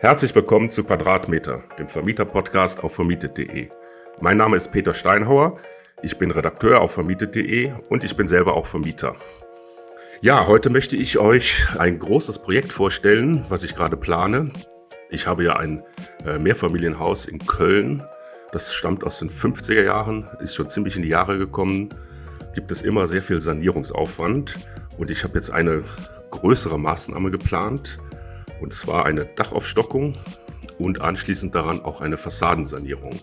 Herzlich willkommen zu Quadratmeter, dem Vermieter-Podcast auf vermietet.de. Mein Name ist Peter Steinhauer, ich bin Redakteur auf vermietet.de und ich bin selber auch Vermieter. Ja, heute möchte ich euch ein großes Projekt vorstellen, was ich gerade plane. Ich habe ja ein äh, Mehrfamilienhaus in Köln. Das stammt aus den 50er Jahren, ist schon ziemlich in die Jahre gekommen. Gibt es immer sehr viel Sanierungsaufwand und ich habe jetzt eine größere Maßnahme geplant und zwar eine Dachaufstockung und anschließend daran auch eine Fassadensanierung.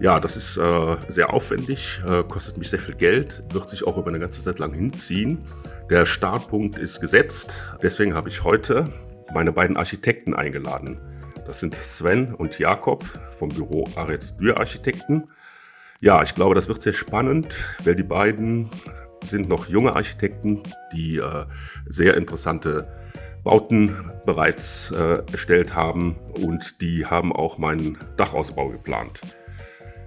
Ja, das ist äh, sehr aufwendig, äh, kostet mich sehr viel Geld, wird sich auch über eine ganze Zeit lang hinziehen. Der Startpunkt ist gesetzt, deswegen habe ich heute meine beiden Architekten eingeladen. Das sind Sven und Jakob vom Büro Aretz Dür Architekten. Ja, ich glaube, das wird sehr spannend, weil die beiden sind noch junge Architekten, die äh, sehr interessante Bauten bereits äh, erstellt haben und die haben auch meinen Dachausbau geplant.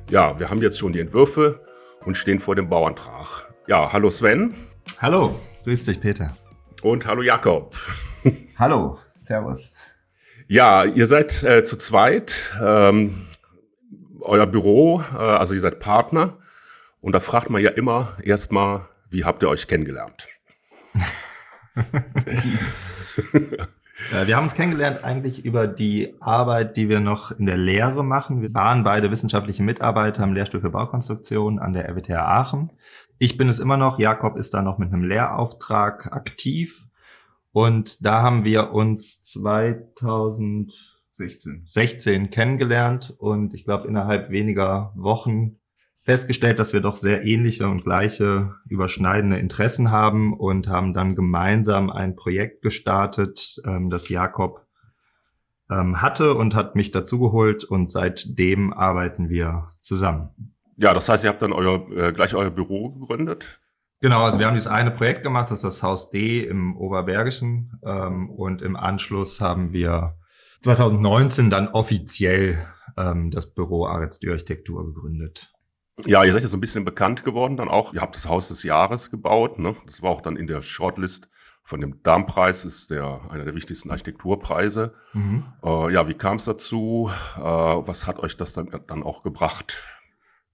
Ja, wir haben jetzt schon die Entwürfe und stehen vor dem Bauantrag. Ja, hallo Sven. Hallo, grüß dich Peter. Und hallo Jakob. Hallo, servus. Ja, ihr seid äh, zu zweit. Ähm, euer Büro, äh, also ihr seid Partner. Und da fragt man ja immer erstmal, wie habt ihr euch kennengelernt? Wir haben uns kennengelernt eigentlich über die Arbeit, die wir noch in der Lehre machen. Wir waren beide wissenschaftliche Mitarbeiter im Lehrstuhl für Baukonstruktion an der RWTH Aachen. Ich bin es immer noch. Jakob ist da noch mit einem Lehrauftrag aktiv. Und da haben wir uns 2016 16 kennengelernt und ich glaube innerhalb weniger Wochen festgestellt, dass wir doch sehr ähnliche und gleiche überschneidende Interessen haben und haben dann gemeinsam ein Projekt gestartet, ähm, das Jakob ähm, hatte und hat mich dazugeholt und seitdem arbeiten wir zusammen. Ja, das heißt, ihr habt dann euer, äh, gleich euer Büro gegründet? Genau, also wir haben dieses eine Projekt gemacht, das ist das Haus D im Oberbergischen ähm, und im Anschluss haben wir 2019 dann offiziell ähm, das Büro Aretz Architektur gegründet. Ja, ihr seid ja so ein bisschen bekannt geworden dann auch. Ihr habt das Haus des Jahres gebaut. Ne? Das war auch dann in der Shortlist von dem Darmpreis, ist der einer der wichtigsten Architekturpreise. Mhm. Äh, ja, wie kam es dazu? Äh, was hat euch das dann, dann auch gebracht?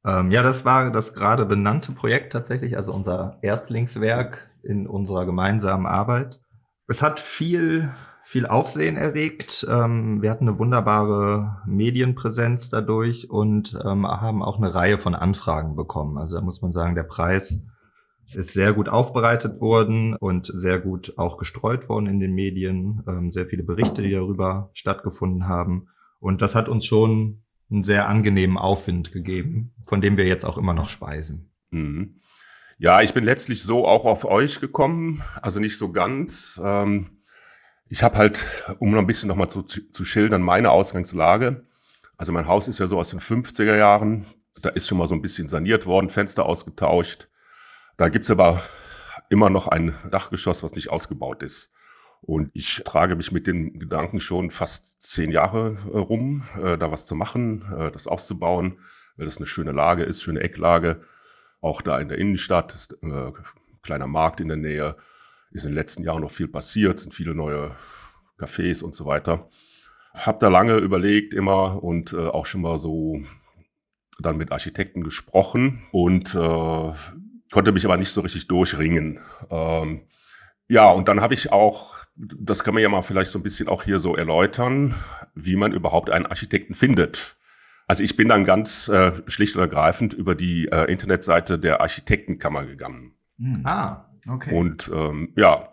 Ähm, ja, das war das gerade benannte Projekt tatsächlich, also unser Erstlingswerk in unserer gemeinsamen Arbeit. Es hat viel viel Aufsehen erregt. Ähm, wir hatten eine wunderbare Medienpräsenz dadurch und ähm, haben auch eine Reihe von Anfragen bekommen. Also da muss man sagen, der Preis ist sehr gut aufbereitet worden und sehr gut auch gestreut worden in den Medien. Ähm, sehr viele Berichte, die darüber stattgefunden haben. Und das hat uns schon einen sehr angenehmen Aufwind gegeben, von dem wir jetzt auch immer noch speisen. Mhm. Ja, ich bin letztlich so auch auf euch gekommen, also nicht so ganz. Ähm ich habe halt, um noch ein bisschen nochmal zu, zu schildern, meine Ausgangslage. Also mein Haus ist ja so aus den 50er Jahren. Da ist schon mal so ein bisschen saniert worden, Fenster ausgetauscht. Da gibt's aber immer noch ein Dachgeschoss, was nicht ausgebaut ist. Und ich trage mich mit den Gedanken schon fast zehn Jahre äh, rum, äh, da was zu machen, äh, das auszubauen, weil das eine schöne Lage ist, schöne Ecklage. Auch da in der Innenstadt ist äh, kleiner Markt in der Nähe ist in den letzten Jahren noch viel passiert, sind viele neue Cafés und so weiter. Hab da lange überlegt immer und äh, auch schon mal so dann mit Architekten gesprochen und äh, konnte mich aber nicht so richtig durchringen. Ähm, ja, und dann habe ich auch, das kann man ja mal vielleicht so ein bisschen auch hier so erläutern, wie man überhaupt einen Architekten findet. Also ich bin dann ganz äh, schlicht und ergreifend über die äh, Internetseite der Architektenkammer gegangen. Hm. Ah, Okay. Und ähm, ja,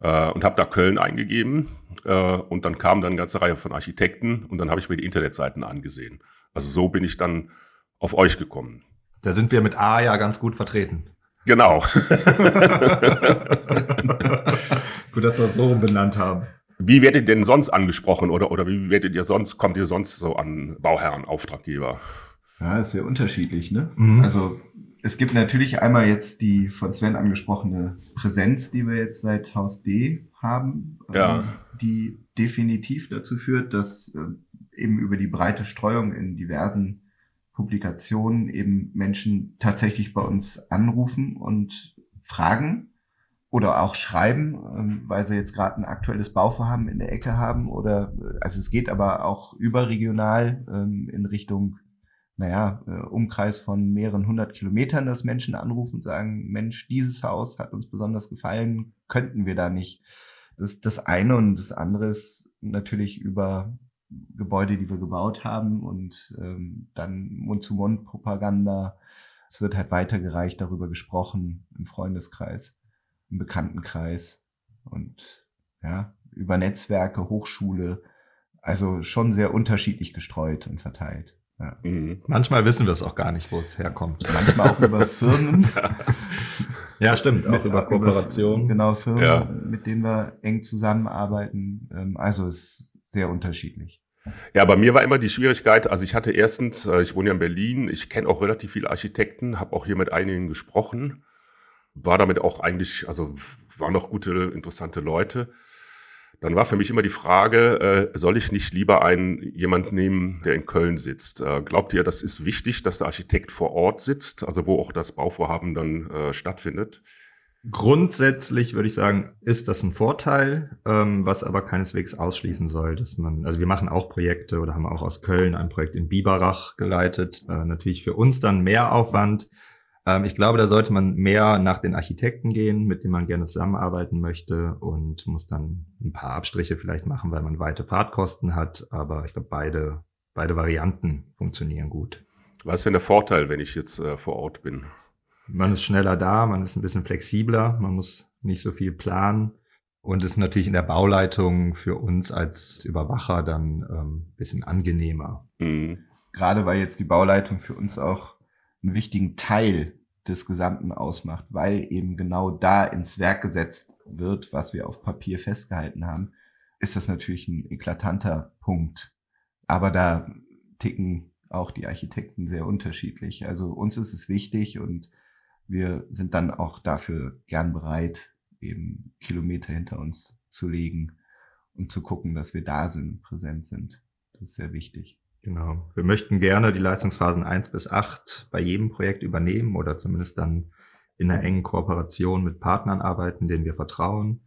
äh, und habe da Köln eingegeben äh, und dann kam dann eine ganze Reihe von Architekten und dann habe ich mir die Internetseiten angesehen. Also so bin ich dann auf euch gekommen. Da sind wir mit A ja ganz gut vertreten. Genau. gut, dass wir uns so benannt haben. Wie werdet ihr denn sonst angesprochen oder, oder wie werdet ihr sonst, kommt ihr sonst so an Bauherren, Auftraggeber? Ja, ist sehr unterschiedlich, ne? Mhm. Also es gibt natürlich einmal jetzt die von Sven angesprochene Präsenz, die wir jetzt seit Haus D haben, ja. ähm, die definitiv dazu führt, dass äh, eben über die breite Streuung in diversen Publikationen eben Menschen tatsächlich bei uns anrufen und fragen. oder auch schreiben, ähm, weil sie jetzt gerade ein aktuelles Bauvorhaben in der Ecke haben oder also es geht aber auch überregional ähm, in Richtung naja, äh, Umkreis von mehreren hundert Kilometern, dass Menschen anrufen und sagen, Mensch, dieses Haus hat uns besonders gefallen, könnten wir da nicht. Das ist das eine und das andere ist natürlich über Gebäude, die wir gebaut haben und ähm, dann Mund-zu-Mund-Propaganda. Es wird halt weitergereicht, darüber gesprochen im Freundeskreis im Bekanntenkreis und ja, über Netzwerke, Hochschule, also schon sehr unterschiedlich gestreut und verteilt. Ja. Mhm. Manchmal wissen wir es auch gar nicht, wo es herkommt. Manchmal auch über Firmen. ja, stimmt, auch über Kooperationen. Genau, Firmen, ja. mit denen wir eng zusammenarbeiten. Ähm, also es ist sehr unterschiedlich. Ja, bei mir war immer die Schwierigkeit, also ich hatte erstens, äh, ich wohne ja in Berlin, ich kenne auch relativ viele Architekten, habe auch hier mit einigen gesprochen war damit auch eigentlich, also waren noch gute, interessante Leute. Dann war für mich immer die Frage, äh, soll ich nicht lieber einen jemand nehmen, der in Köln sitzt? Äh, glaubt ihr, das ist wichtig, dass der Architekt vor Ort sitzt, also wo auch das Bauvorhaben dann äh, stattfindet? Grundsätzlich würde ich sagen, ist das ein Vorteil, ähm, was aber keineswegs ausschließen soll, dass man, also wir machen auch Projekte oder haben auch aus Köln ein Projekt in Biberach geleitet, äh, natürlich für uns dann mehr Aufwand, ich glaube, da sollte man mehr nach den Architekten gehen, mit denen man gerne zusammenarbeiten möchte und muss dann ein paar Abstriche vielleicht machen, weil man weite Fahrtkosten hat. Aber ich glaube, beide, beide Varianten funktionieren gut. Was ist denn der Vorteil, wenn ich jetzt äh, vor Ort bin? Man ist schneller da, man ist ein bisschen flexibler, man muss nicht so viel planen und ist natürlich in der Bauleitung für uns als Überwacher dann ähm, bisschen angenehmer. Mhm. Gerade weil jetzt die Bauleitung für uns auch einen wichtigen Teil des Gesamten ausmacht, weil eben genau da ins Werk gesetzt wird, was wir auf Papier festgehalten haben, ist das natürlich ein eklatanter Punkt. Aber da ticken auch die Architekten sehr unterschiedlich. Also uns ist es wichtig und wir sind dann auch dafür gern bereit, eben Kilometer hinter uns zu legen und zu gucken, dass wir da sind, präsent sind. Das ist sehr wichtig. Genau. Wir möchten gerne die Leistungsphasen eins bis acht bei jedem Projekt übernehmen oder zumindest dann in einer engen Kooperation mit Partnern arbeiten, denen wir vertrauen,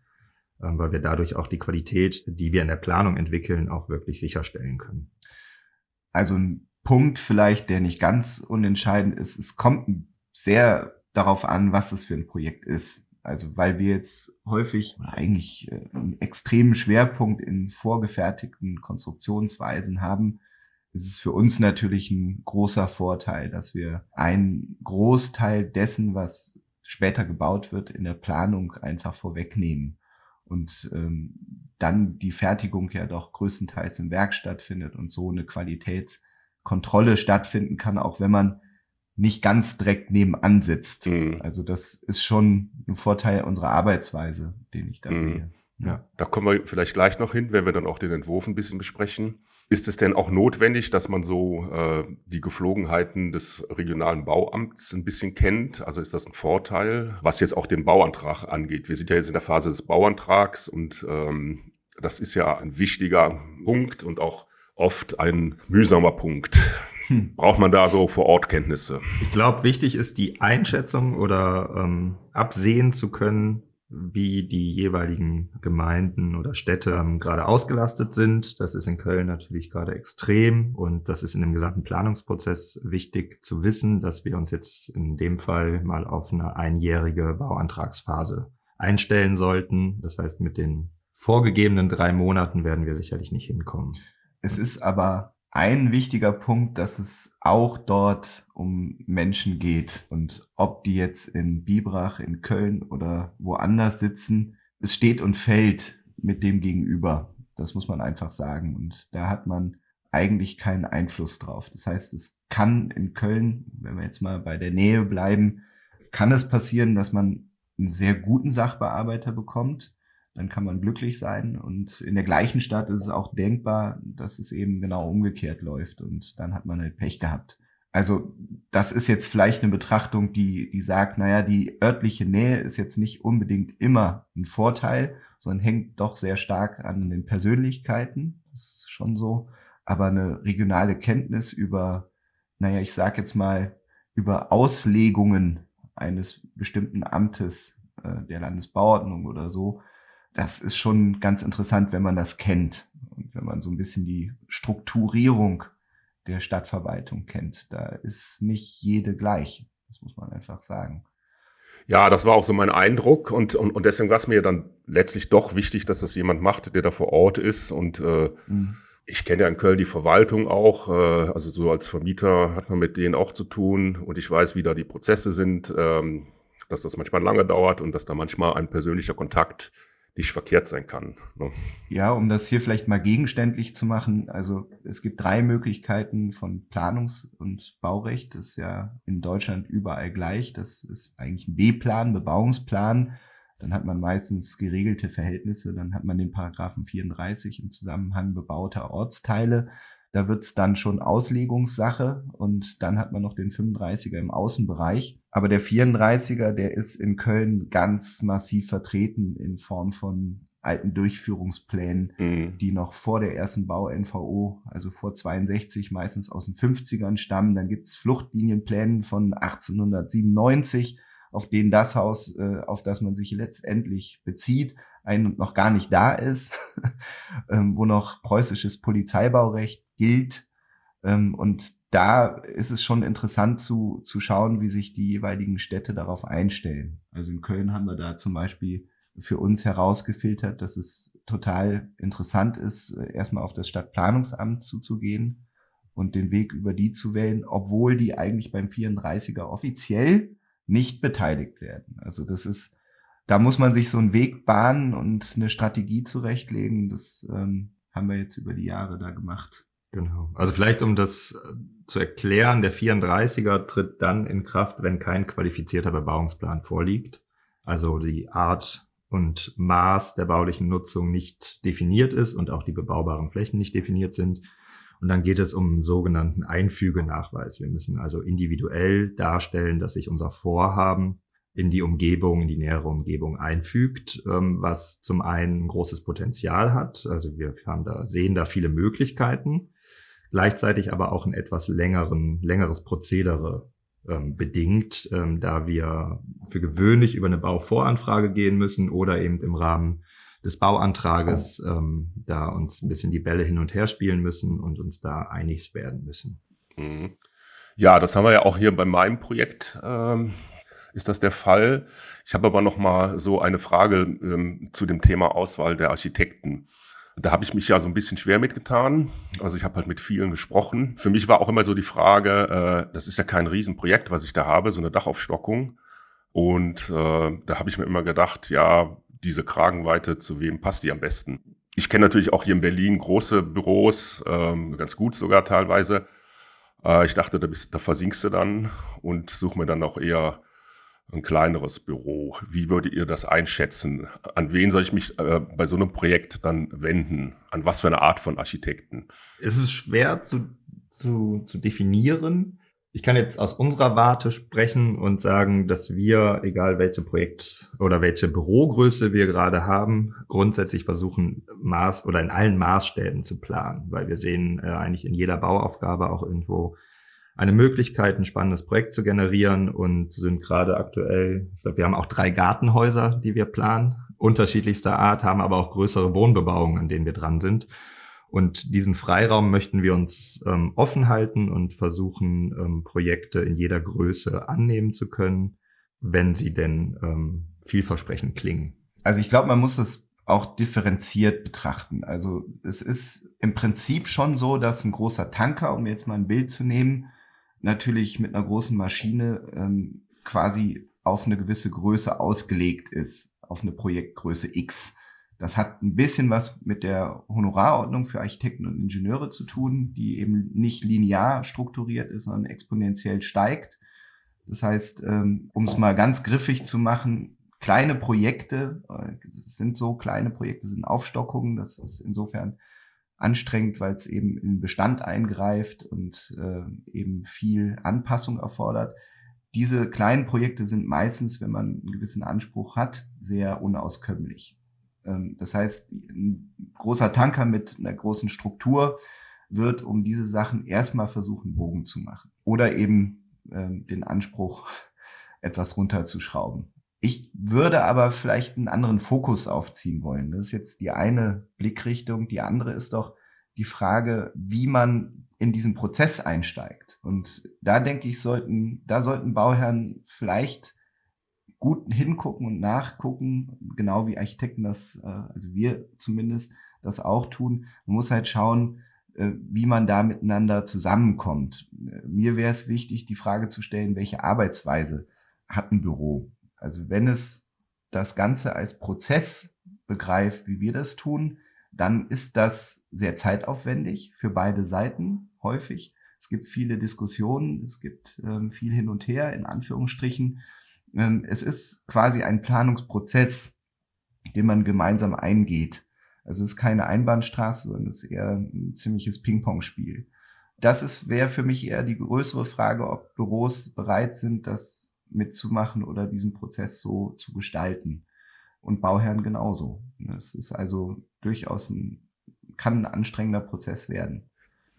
ähm, weil wir dadurch auch die Qualität, die wir in der Planung entwickeln, auch wirklich sicherstellen können. Also ein Punkt vielleicht, der nicht ganz unentscheidend ist, es kommt sehr darauf an, was es für ein Projekt ist. Also weil wir jetzt häufig oder eigentlich äh, einen extremen Schwerpunkt in vorgefertigten Konstruktionsweisen haben, ist es für uns natürlich ein großer Vorteil, dass wir einen Großteil dessen, was später gebaut wird, in der Planung einfach vorwegnehmen und ähm, dann die Fertigung ja doch größtenteils im Werk stattfindet und so eine Qualitätskontrolle stattfinden kann, auch wenn man nicht ganz direkt nebenan sitzt. Mhm. Also das ist schon ein Vorteil unserer Arbeitsweise, den ich da mhm. sehe. Ja. Da kommen wir vielleicht gleich noch hin, wenn wir dann auch den Entwurf ein bisschen besprechen. Ist es denn auch notwendig, dass man so äh, die Geflogenheiten des regionalen Bauamts ein bisschen kennt? Also ist das ein Vorteil, was jetzt auch den Bauantrag angeht? Wir sind ja jetzt in der Phase des Bauantrags und ähm, das ist ja ein wichtiger Punkt und auch oft ein mühsamer Punkt. Hm. Braucht man da so vor Ort Kenntnisse? Ich glaube, wichtig ist die Einschätzung oder ähm, absehen zu können, wie die jeweiligen Gemeinden oder Städte ähm, gerade ausgelastet sind. Das ist in Köln natürlich gerade extrem und das ist in dem gesamten Planungsprozess wichtig zu wissen, dass wir uns jetzt in dem Fall mal auf eine einjährige Bauantragsphase einstellen sollten. Das heißt, mit den vorgegebenen drei Monaten werden wir sicherlich nicht hinkommen. Es ist aber ein wichtiger Punkt, dass es auch dort um Menschen geht. Und ob die jetzt in Bibrach, in Köln oder woanders sitzen, es steht und fällt mit dem Gegenüber. Das muss man einfach sagen. Und da hat man eigentlich keinen Einfluss drauf. Das heißt, es kann in Köln, wenn wir jetzt mal bei der Nähe bleiben, kann es passieren, dass man einen sehr guten Sachbearbeiter bekommt, dann kann man glücklich sein. Und in der gleichen Stadt ist es auch denkbar, dass es eben genau umgekehrt läuft und dann hat man halt Pech gehabt. Also das ist jetzt vielleicht eine Betrachtung, die, die sagt, naja, die örtliche Nähe ist jetzt nicht unbedingt immer ein Vorteil, sondern hängt doch sehr stark an den Persönlichkeiten. Das ist schon so. Aber eine regionale Kenntnis über, naja, ich sag jetzt mal, über Auslegungen eines bestimmten Amtes äh, der Landesbauordnung oder so. Das ist schon ganz interessant, wenn man das kennt und wenn man so ein bisschen die Strukturierung der Stadtverwaltung kennt. Da ist nicht jede gleich. Das muss man einfach sagen. Ja, das war auch so mein Eindruck und, und, und deswegen war es mir dann letztlich doch wichtig, dass das jemand macht, der da vor Ort ist. Und äh, mhm. ich kenne ja in Köln die Verwaltung auch, äh, also so als Vermieter hat man mit denen auch zu tun und ich weiß, wie da die Prozesse sind, ähm, dass das manchmal lange dauert und dass da manchmal ein persönlicher Kontakt nicht verkehrt sein kann. Ne? Ja, um das hier vielleicht mal gegenständlich zu machen. Also es gibt drei Möglichkeiten von Planungs- und Baurecht. Das ist ja in Deutschland überall gleich. Das ist eigentlich ein B-Plan, Bebauungsplan. Dann hat man meistens geregelte Verhältnisse. Dann hat man den Paragraphen 34 im Zusammenhang bebauter Ortsteile. Da wird's dann schon Auslegungssache und dann hat man noch den 35er im Außenbereich. Aber der 34er, der ist in Köln ganz massiv vertreten in Form von alten Durchführungsplänen, mhm. die noch vor der ersten Bau-NVO, also vor 62, meistens aus den 50ern stammen. Dann gibt's Fluchtlinienpläne von 1897, auf denen das Haus, äh, auf das man sich letztendlich bezieht, ein noch gar nicht da ist, ähm, wo noch preußisches Polizeibaurecht gilt. Ähm, und da ist es schon interessant zu, zu schauen, wie sich die jeweiligen Städte darauf einstellen. Also in Köln haben wir da zum Beispiel für uns herausgefiltert, dass es total interessant ist, erstmal auf das Stadtplanungsamt zuzugehen und den Weg über die zu wählen, obwohl die eigentlich beim 34er offiziell nicht beteiligt werden. Also das ist, da muss man sich so einen Weg bahnen und eine Strategie zurechtlegen. Das ähm, haben wir jetzt über die Jahre da gemacht. Genau. Also vielleicht um das äh, zu erklären, der 34er tritt dann in Kraft, wenn kein qualifizierter Bebauungsplan vorliegt. Also die Art und Maß der baulichen Nutzung nicht definiert ist und auch die bebaubaren Flächen nicht definiert sind. Und dann geht es um sogenannten Einfügenachweis. Wir müssen also individuell darstellen, dass sich unser Vorhaben in die Umgebung, in die nähere Umgebung einfügt, ähm, was zum einen ein großes Potenzial hat. Also wir haben da, sehen da viele Möglichkeiten gleichzeitig aber auch ein etwas längeren, längeres Prozedere ähm, bedingt, ähm, da wir für gewöhnlich über eine Bauvoranfrage gehen müssen oder eben im Rahmen des Bauantrages ähm, da uns ein bisschen die Bälle hin und her spielen müssen und uns da einig werden müssen. Mhm. Ja, das haben wir ja auch hier bei meinem Projekt. Ähm, ist das der Fall? Ich habe aber noch mal so eine Frage ähm, zu dem Thema Auswahl der Architekten. Da habe ich mich ja so ein bisschen schwer mitgetan. Also ich habe halt mit vielen gesprochen. Für mich war auch immer so die Frage, äh, das ist ja kein Riesenprojekt, was ich da habe, so eine Dachaufstockung. Und äh, da habe ich mir immer gedacht, ja, diese Kragenweite, zu wem passt die am besten? Ich kenne natürlich auch hier in Berlin große Büros, ähm, ganz gut sogar teilweise. Äh, ich dachte, da, bist, da versinkst du dann und suche mir dann auch eher ein kleineres Büro. Wie würdet ihr das einschätzen? An wen soll ich mich äh, bei so einem Projekt dann wenden? An was für eine Art von Architekten? Es ist schwer zu, zu, zu definieren. Ich kann jetzt aus unserer Warte sprechen und sagen, dass wir, egal welche Projekt oder welche Bürogröße wir gerade haben, grundsätzlich versuchen, Maß oder in allen Maßstäben zu planen, weil wir sehen äh, eigentlich in jeder Bauaufgabe auch irgendwo eine Möglichkeit, ein spannendes Projekt zu generieren und sind gerade aktuell, ich glaube, wir haben auch drei Gartenhäuser, die wir planen, unterschiedlichster Art, haben aber auch größere Wohnbebauungen, an denen wir dran sind. Und diesen Freiraum möchten wir uns ähm, offen halten und versuchen, ähm, Projekte in jeder Größe annehmen zu können, wenn sie denn ähm, vielversprechend klingen. Also ich glaube, man muss das auch differenziert betrachten. Also es ist im Prinzip schon so, dass ein großer Tanker, um jetzt mal ein Bild zu nehmen, natürlich mit einer großen Maschine ähm, quasi auf eine gewisse Größe ausgelegt ist, auf eine Projektgröße X. Das hat ein bisschen was mit der Honorarordnung für Architekten und Ingenieure zu tun, die eben nicht linear strukturiert ist, sondern exponentiell steigt. Das heißt, ähm, um es mal ganz griffig zu machen, kleine Projekte, äh, sind so kleine Projekte, sind Aufstockungen, das ist insofern anstrengend, weil es eben in Bestand eingreift und äh, eben viel Anpassung erfordert. Diese kleinen Projekte sind meistens, wenn man einen gewissen Anspruch hat, sehr unauskömmlich. Ähm, das heißt, ein großer Tanker mit einer großen Struktur wird, um diese Sachen erstmal versuchen, Bogen zu machen oder eben ähm, den Anspruch etwas runterzuschrauben. Ich würde aber vielleicht einen anderen Fokus aufziehen wollen. Das ist jetzt die eine Blickrichtung. Die andere ist doch die Frage, wie man in diesen Prozess einsteigt. Und da denke ich, sollten, da sollten Bauherren vielleicht gut hingucken und nachgucken, genau wie Architekten das, äh, also wir zumindest das auch tun. Man muss halt schauen, äh, wie man da miteinander zusammenkommt. Mir wäre es wichtig, die Frage zu stellen, welche Arbeitsweise hat ein Büro? Also wenn es das Ganze als Prozess begreift, wie wir das tun, dann ist das sehr zeitaufwendig für beide Seiten häufig. Es gibt viele Diskussionen, es gibt ähm, viel hin und her in Anführungsstrichen. Ähm, es ist quasi ein Planungsprozess, den man gemeinsam eingeht. Also es ist keine Einbahnstraße, sondern es ist eher ein ziemliches Ping-Pong-Spiel. Das wäre für mich eher die größere Frage, ob Büros bereit sind, das mitzumachen oder diesen Prozess so zu gestalten. Und Bauherren genauso. Es ist also durchaus ein, kann ein anstrengender Prozess werden.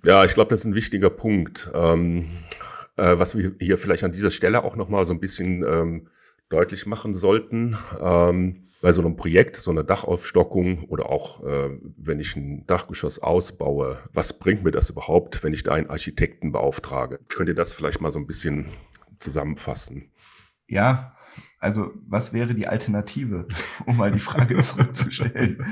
Ja, ich glaube, das ist ein wichtiger Punkt. Ähm, äh, was wir hier vielleicht an dieser Stelle auch nochmal so ein bisschen ähm, deutlich machen sollten. Ähm, bei so einem Projekt, so einer Dachaufstockung oder auch äh, wenn ich ein Dachgeschoss ausbaue, was bringt mir das überhaupt, wenn ich da einen Architekten beauftrage? Könnt ihr das vielleicht mal so ein bisschen zusammenfassen? Ja, also was wäre die Alternative, um mal die Frage zurückzustellen?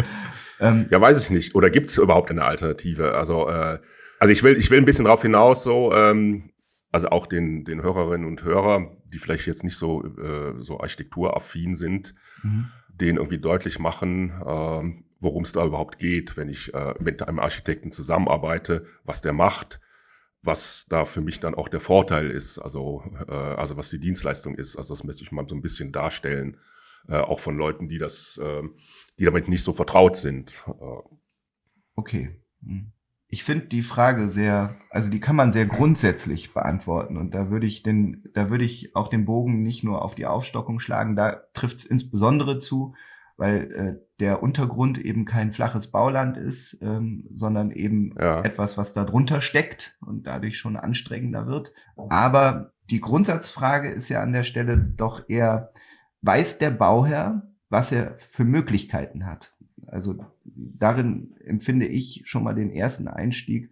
ähm, ja, weiß ich nicht. Oder gibt es überhaupt eine Alternative? Also, äh, also ich will, ich will ein bisschen darauf hinaus, so, ähm, also auch den, den Hörerinnen und Hörer, die vielleicht jetzt nicht so, äh, so architekturaffin sind, mhm. denen irgendwie deutlich machen, äh, worum es da überhaupt geht, wenn ich äh, mit einem Architekten zusammenarbeite, was der macht, was da für mich dann auch der Vorteil ist, also, äh, also was die Dienstleistung ist. Also das möchte ich mal so ein bisschen darstellen, äh, auch von Leuten, die das, äh, die damit nicht so vertraut sind. Äh. Okay. Mhm ich finde die Frage sehr, also die kann man sehr grundsätzlich beantworten und da würde ich den, da würde ich auch den Bogen nicht nur auf die Aufstockung schlagen, da trifft es insbesondere zu, weil äh, der Untergrund eben kein flaches Bauland ist, ähm, sondern eben ja. etwas, was da drunter steckt und dadurch schon anstrengender wird. Aber die Grundsatzfrage ist ja an der Stelle doch eher, weiß der Bauherr, was er für Möglichkeiten hat? Also darin empfinde ich schon mal den ersten Einstieg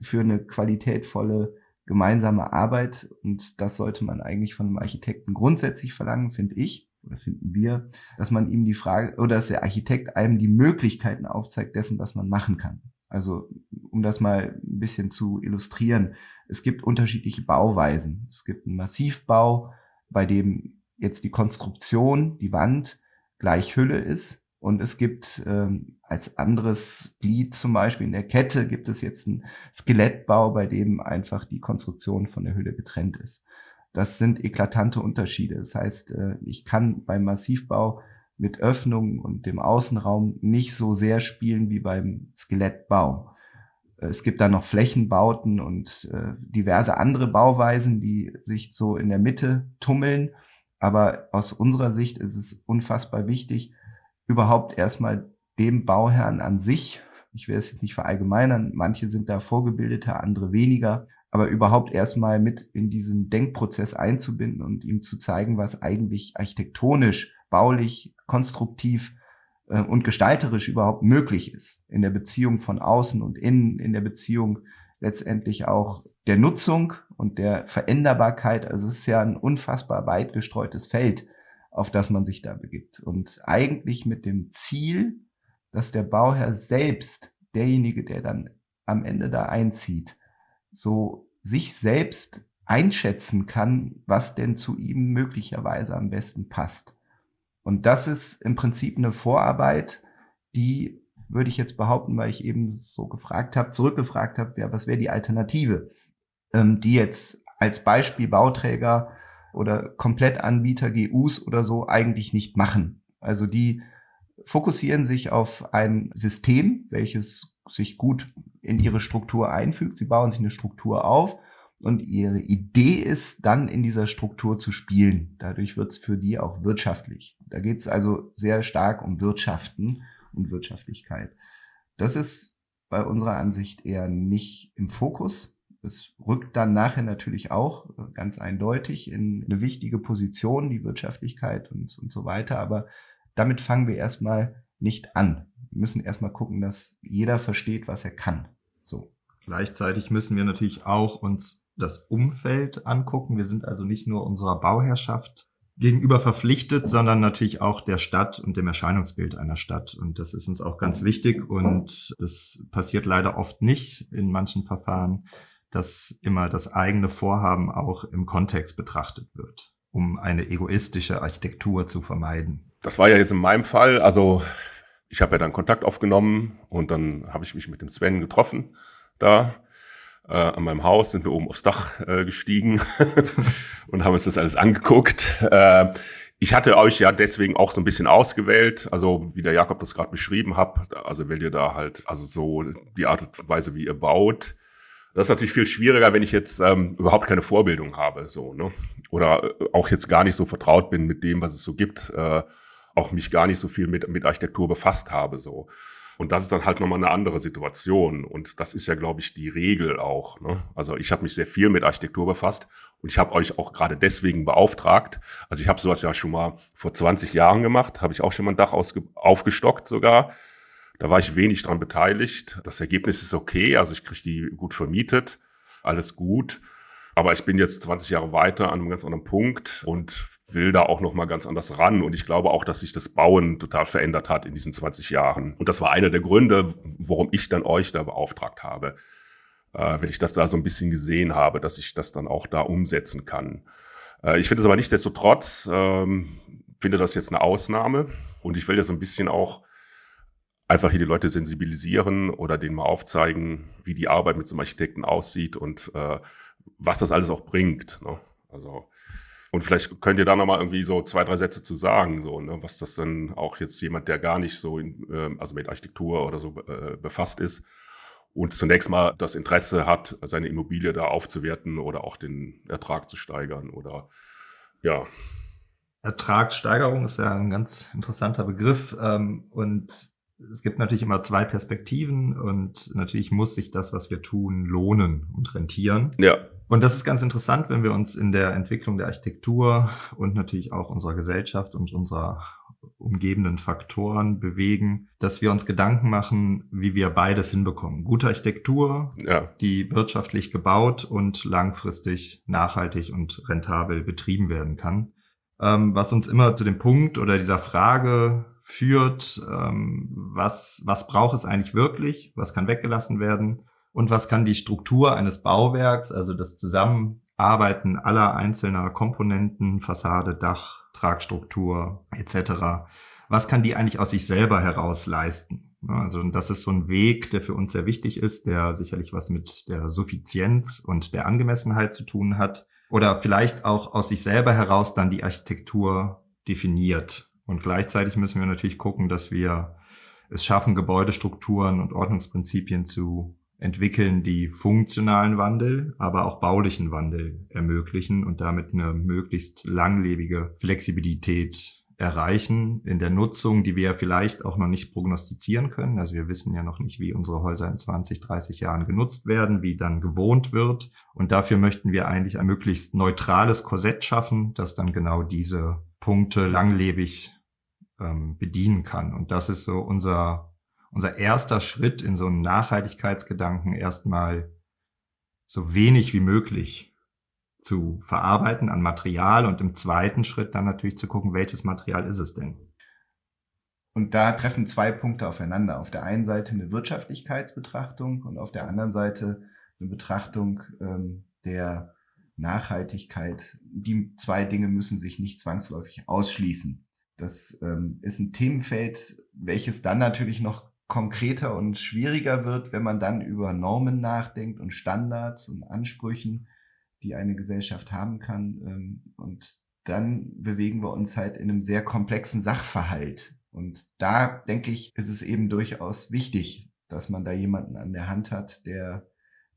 für eine qualitätvolle gemeinsame Arbeit. Und das sollte man eigentlich von einem Architekten grundsätzlich verlangen, finde ich oder finden wir, dass man ihm die Frage oder dass der Architekt einem die Möglichkeiten aufzeigt dessen, was man machen kann. Also um das mal ein bisschen zu illustrieren, es gibt unterschiedliche Bauweisen. Es gibt einen Massivbau, bei dem jetzt die Konstruktion, die Wand gleich Hülle ist. Und es gibt ähm, als anderes Glied zum Beispiel in der Kette gibt es jetzt einen Skelettbau, bei dem einfach die Konstruktion von der Hülle getrennt ist. Das sind eklatante Unterschiede. Das heißt, äh, ich kann beim Massivbau mit Öffnungen und dem Außenraum nicht so sehr spielen wie beim Skelettbau. Es gibt da noch Flächenbauten und äh, diverse andere Bauweisen, die sich so in der Mitte tummeln. Aber aus unserer Sicht ist es unfassbar wichtig, überhaupt erstmal dem Bauherrn an sich, ich will es jetzt nicht verallgemeinern, manche sind da vorgebildeter, andere weniger, aber überhaupt erstmal mit in diesen Denkprozess einzubinden und ihm zu zeigen, was eigentlich architektonisch, baulich, konstruktiv äh, und gestalterisch überhaupt möglich ist. In der Beziehung von außen und innen, in der Beziehung letztendlich auch der Nutzung und der Veränderbarkeit. Also es ist ja ein unfassbar weit gestreutes Feld, auf das man sich da begibt. Und eigentlich mit dem Ziel, dass der Bauherr selbst, derjenige, der dann am Ende da einzieht, so sich selbst einschätzen kann, was denn zu ihm möglicherweise am besten passt. Und das ist im Prinzip eine Vorarbeit, die würde ich jetzt behaupten, weil ich eben so gefragt habe, zurückgefragt habe, ja, was wäre die Alternative, ähm, die jetzt als Beispiel Bauträger oder Komplettanbieter, GUs oder so eigentlich nicht machen. Also die fokussieren sich auf ein System, welches sich gut in ihre Struktur einfügt. Sie bauen sich eine Struktur auf und ihre Idee ist dann in dieser Struktur zu spielen. Dadurch wird es für die auch wirtschaftlich. Da geht es also sehr stark um Wirtschaften und Wirtschaftlichkeit. Das ist bei unserer Ansicht eher nicht im Fokus Es rückt dann nachher natürlich auch ganz eindeutig in eine wichtige Position, die Wirtschaftlichkeit und, und so weiter. Aber damit fangen wir erstmal nicht an. Wir müssen erstmal gucken, dass jeder versteht, was er kann. So. Gleichzeitig müssen wir natürlich auch uns das Umfeld angucken. Wir sind also nicht nur unserer Bauherrschaft gegenüber verpflichtet, sondern natürlich auch der Stadt und dem Erscheinungsbild einer Stadt. Und das ist uns auch ganz wichtig. Und das passiert leider oft nicht in manchen Verfahren, dass immer das eigene Vorhaben auch im Kontext betrachtet wird, um eine egoistische Architektur zu vermeiden. Das war ja jetzt in meinem Fall, also ich habe ja dann Kontakt aufgenommen und dann habe ich mich mit dem Sven getroffen da äh, an meinem Haus, sind wir oben aufs Dach äh, gestiegen und haben uns das alles angeguckt. Äh, ich hatte euch ja deswegen auch so ein bisschen ausgewählt, also wie der Jakob das gerade beschrieben hat, also wenn ihr da halt, also so die Art und Weise, wie ihr baut, das ist natürlich viel schwieriger, wenn ich jetzt ähm, überhaupt keine Vorbildung habe, so, ne? Oder äh, auch jetzt gar nicht so vertraut bin mit dem, was es so gibt, äh, auch mich gar nicht so viel mit, mit Architektur befasst habe, so. Und das ist dann halt nochmal eine andere Situation. Und das ist ja, glaube ich, die Regel auch. Ne? Also ich habe mich sehr viel mit Architektur befasst und ich habe euch auch gerade deswegen beauftragt. Also ich habe sowas ja schon mal vor 20 Jahren gemacht, habe ich auch schon mal ein Dach aufgestockt sogar. Da war ich wenig dran beteiligt. Das Ergebnis ist okay, also ich kriege die gut vermietet, alles gut. Aber ich bin jetzt 20 Jahre weiter an einem ganz anderen Punkt und will da auch noch mal ganz anders ran. Und ich glaube auch, dass sich das Bauen total verändert hat in diesen 20 Jahren. Und das war einer der Gründe, warum ich dann euch da beauftragt habe. Äh, wenn ich das da so ein bisschen gesehen habe, dass ich das dann auch da umsetzen kann. Äh, ich finde es aber nicht desto trotz, ähm, finde das jetzt eine Ausnahme. Und ich will ja so ein bisschen auch einfach hier die Leute sensibilisieren oder denen mal aufzeigen, wie die Arbeit mit so einem Architekten aussieht und äh, was das alles auch bringt. Ne? Also und vielleicht könnt ihr da nochmal irgendwie so zwei, drei Sätze zu sagen, so, ne, was das dann auch jetzt jemand, der gar nicht so in, äh, also mit Architektur oder so äh, befasst ist und zunächst mal das Interesse hat, seine Immobilie da aufzuwerten oder auch den Ertrag zu steigern oder ja. Ertragssteigerung ist ja ein ganz interessanter Begriff ähm, und es gibt natürlich immer zwei Perspektiven und natürlich muss sich das, was wir tun, lohnen und rentieren. Ja. Und das ist ganz interessant, wenn wir uns in der Entwicklung der Architektur und natürlich auch unserer Gesellschaft und unserer umgebenden Faktoren bewegen, dass wir uns Gedanken machen, wie wir beides hinbekommen. Gute Architektur, ja. die wirtschaftlich gebaut und langfristig nachhaltig und rentabel betrieben werden kann. Ähm, was uns immer zu dem Punkt oder dieser Frage führt, ähm, was, was braucht es eigentlich wirklich, was kann weggelassen werden und was kann die Struktur eines Bauwerks, also das Zusammenarbeiten aller einzelner Komponenten, Fassade, Dach, Tragstruktur etc., was kann die eigentlich aus sich selber heraus leisten? Also das ist so ein Weg, der für uns sehr wichtig ist, der sicherlich was mit der Suffizienz und der Angemessenheit zu tun hat oder vielleicht auch aus sich selber heraus dann die Architektur definiert. Und gleichzeitig müssen wir natürlich gucken, dass wir es schaffen, Gebäudestrukturen und Ordnungsprinzipien zu entwickeln, die funktionalen Wandel, aber auch baulichen Wandel ermöglichen und damit eine möglichst langlebige Flexibilität erreichen in der Nutzung, die wir vielleicht auch noch nicht prognostizieren können. Also wir wissen ja noch nicht, wie unsere Häuser in 20, 30 Jahren genutzt werden, wie dann gewohnt wird. Und dafür möchten wir eigentlich ein möglichst neutrales Korsett schaffen, das dann genau diese Punkte langlebig ähm, bedienen kann. Und das ist so unser unser erster Schritt in so einen Nachhaltigkeitsgedanken erstmal so wenig wie möglich zu verarbeiten an Material und im zweiten Schritt dann natürlich zu gucken, welches Material ist es denn? Und da treffen zwei Punkte aufeinander. Auf der einen Seite eine Wirtschaftlichkeitsbetrachtung und auf der anderen Seite eine Betrachtung ähm, der Nachhaltigkeit. Die zwei Dinge müssen sich nicht zwangsläufig ausschließen. Das ähm, ist ein Themenfeld, welches dann natürlich noch konkreter und schwieriger wird, wenn man dann über Normen nachdenkt und Standards und Ansprüchen, die eine Gesellschaft haben kann. Ähm, und dann bewegen wir uns halt in einem sehr komplexen Sachverhalt. Und da denke ich, ist es eben durchaus wichtig, dass man da jemanden an der Hand hat, der